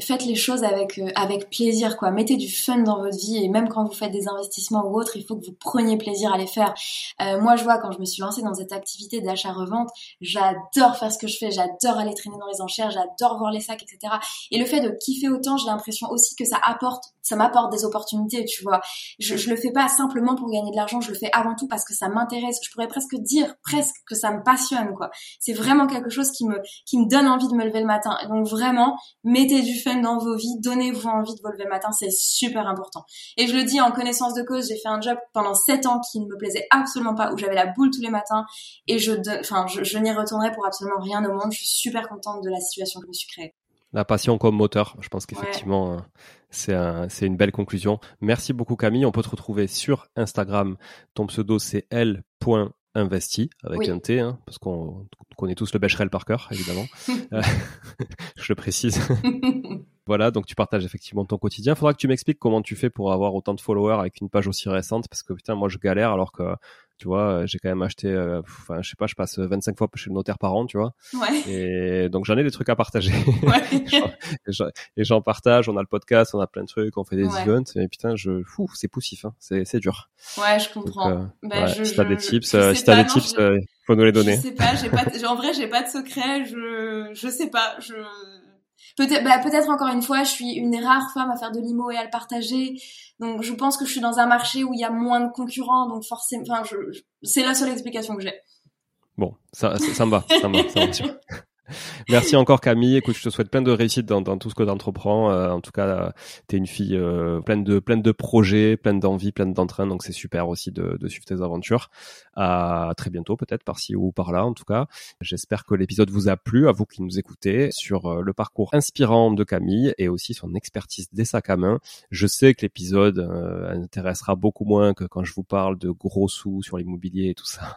faites les choses avec euh, avec plaisir quoi. Mettez du fun dans votre vie et même quand vous faites des investissements ou autres, il faut que vous preniez plaisir à les faire. Euh, moi, je vois quand je me suis lancée dans cette activité d'achat-revente, j'adore faire ce que je fais, j'adore aller traîner dans les enchères, j'adore voir les sacs, etc. Et le fait de kiffer autant, j'ai l'impression aussi que ça apporte, ça m'apporte des opportunités, tu vois. Je, je le fais pas simplement pour gagner de l'argent, je le fais avant tout parce que ça m'intéresse. Je pourrais presque dire presque que ça me passionne, quoi. C'est vraiment quelque chose qui me qui me donne envie de me lever le matin. Donc vraiment, mettez du fun dans vos vies, donnez-vous envie de vous lever le matin, c'est super important. Et je le dis en connaissance de cause, j'ai fait un job pendant sept ans qui ne me plaisait absolument pas, où j'avais la boule tous les matins, et je, enfin, je, n'y retournerai pour absolument rien au monde. Je suis super contente de la situation que je me suis créée. La passion comme moteur, je pense qu'effectivement, euh, c'est une belle conclusion. Merci beaucoup Camille. On peut te retrouver sur Instagram. Ton pseudo c'est l.investi avec un T, hein, parce qu'on connaît tous le Becherel par cœur, évidemment. Euh, je le précise. voilà, donc tu partages effectivement ton quotidien. Faudra que tu m'expliques comment tu fais pour avoir autant de followers avec une page aussi récente, parce que putain, moi je galère alors que tu vois, j'ai quand même acheté, euh, enfin, je sais pas, je passe 25 fois chez le notaire par an, tu vois. Ouais. Et donc j'en ai des trucs à partager. Ouais. et j'en partage, on a le podcast, on a plein de trucs, on fait des events, et putain, je, fou, c'est poussif, hein. c'est, c'est dur. Ouais, je comprends. Donc, euh, bah, je, si t'as des tips, euh, si t'as des tips, je... faut nous les donner. Je sais pas, pas, en vrai, j'ai pas de secret, je, je sais pas, je, Peut-être, bah, peut-être encore une fois, je suis une des rares femmes à faire de l'IMO et à le partager. Donc, je pense que je suis dans un marché où il y a moins de concurrents. Donc, forcément, enfin, je, c'est la seule explication que j'ai. Bon, ça, ça, ça me va, ça me va, ça me va. Merci encore Camille. Écoute, je te souhaite plein de réussite dans, dans tout ce que tu. Euh, en tout cas, tu es une fille euh, pleine de pleine de projets, pleine d'envie, pleine d'entrain. Donc c'est super aussi de, de, suivre tes aventures. À très bientôt peut-être par-ci ou par-là. En tout cas, j'espère que l'épisode vous a plu à vous qui nous écoutez sur euh, le parcours inspirant de Camille et aussi son expertise des sacs à main. Je sais que l'épisode intéressera beaucoup moins que quand je vous parle de gros sous sur l'immobilier et tout ça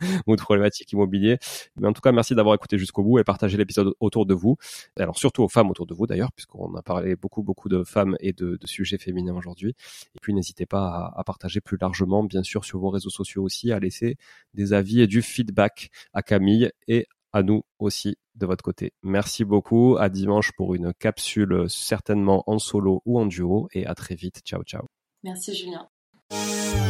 ou de problématiques immobilières. Mais en tout cas, merci d'avoir écouté jusqu'au bout partager l'épisode autour de vous. Alors surtout aux femmes autour de vous d'ailleurs, puisqu'on a parlé beaucoup beaucoup de femmes et de, sujets féminins aujourd'hui. Et puis n'hésitez pas à, partager plus largement, bien sûr, sur vos réseaux sociaux aussi, à laisser des avis et du feedback à Camille et à nous aussi de votre côté. Merci beaucoup. À dimanche pour une capsule certainement en solo ou en duo et à très vite. Ciao ciao. Merci Julien.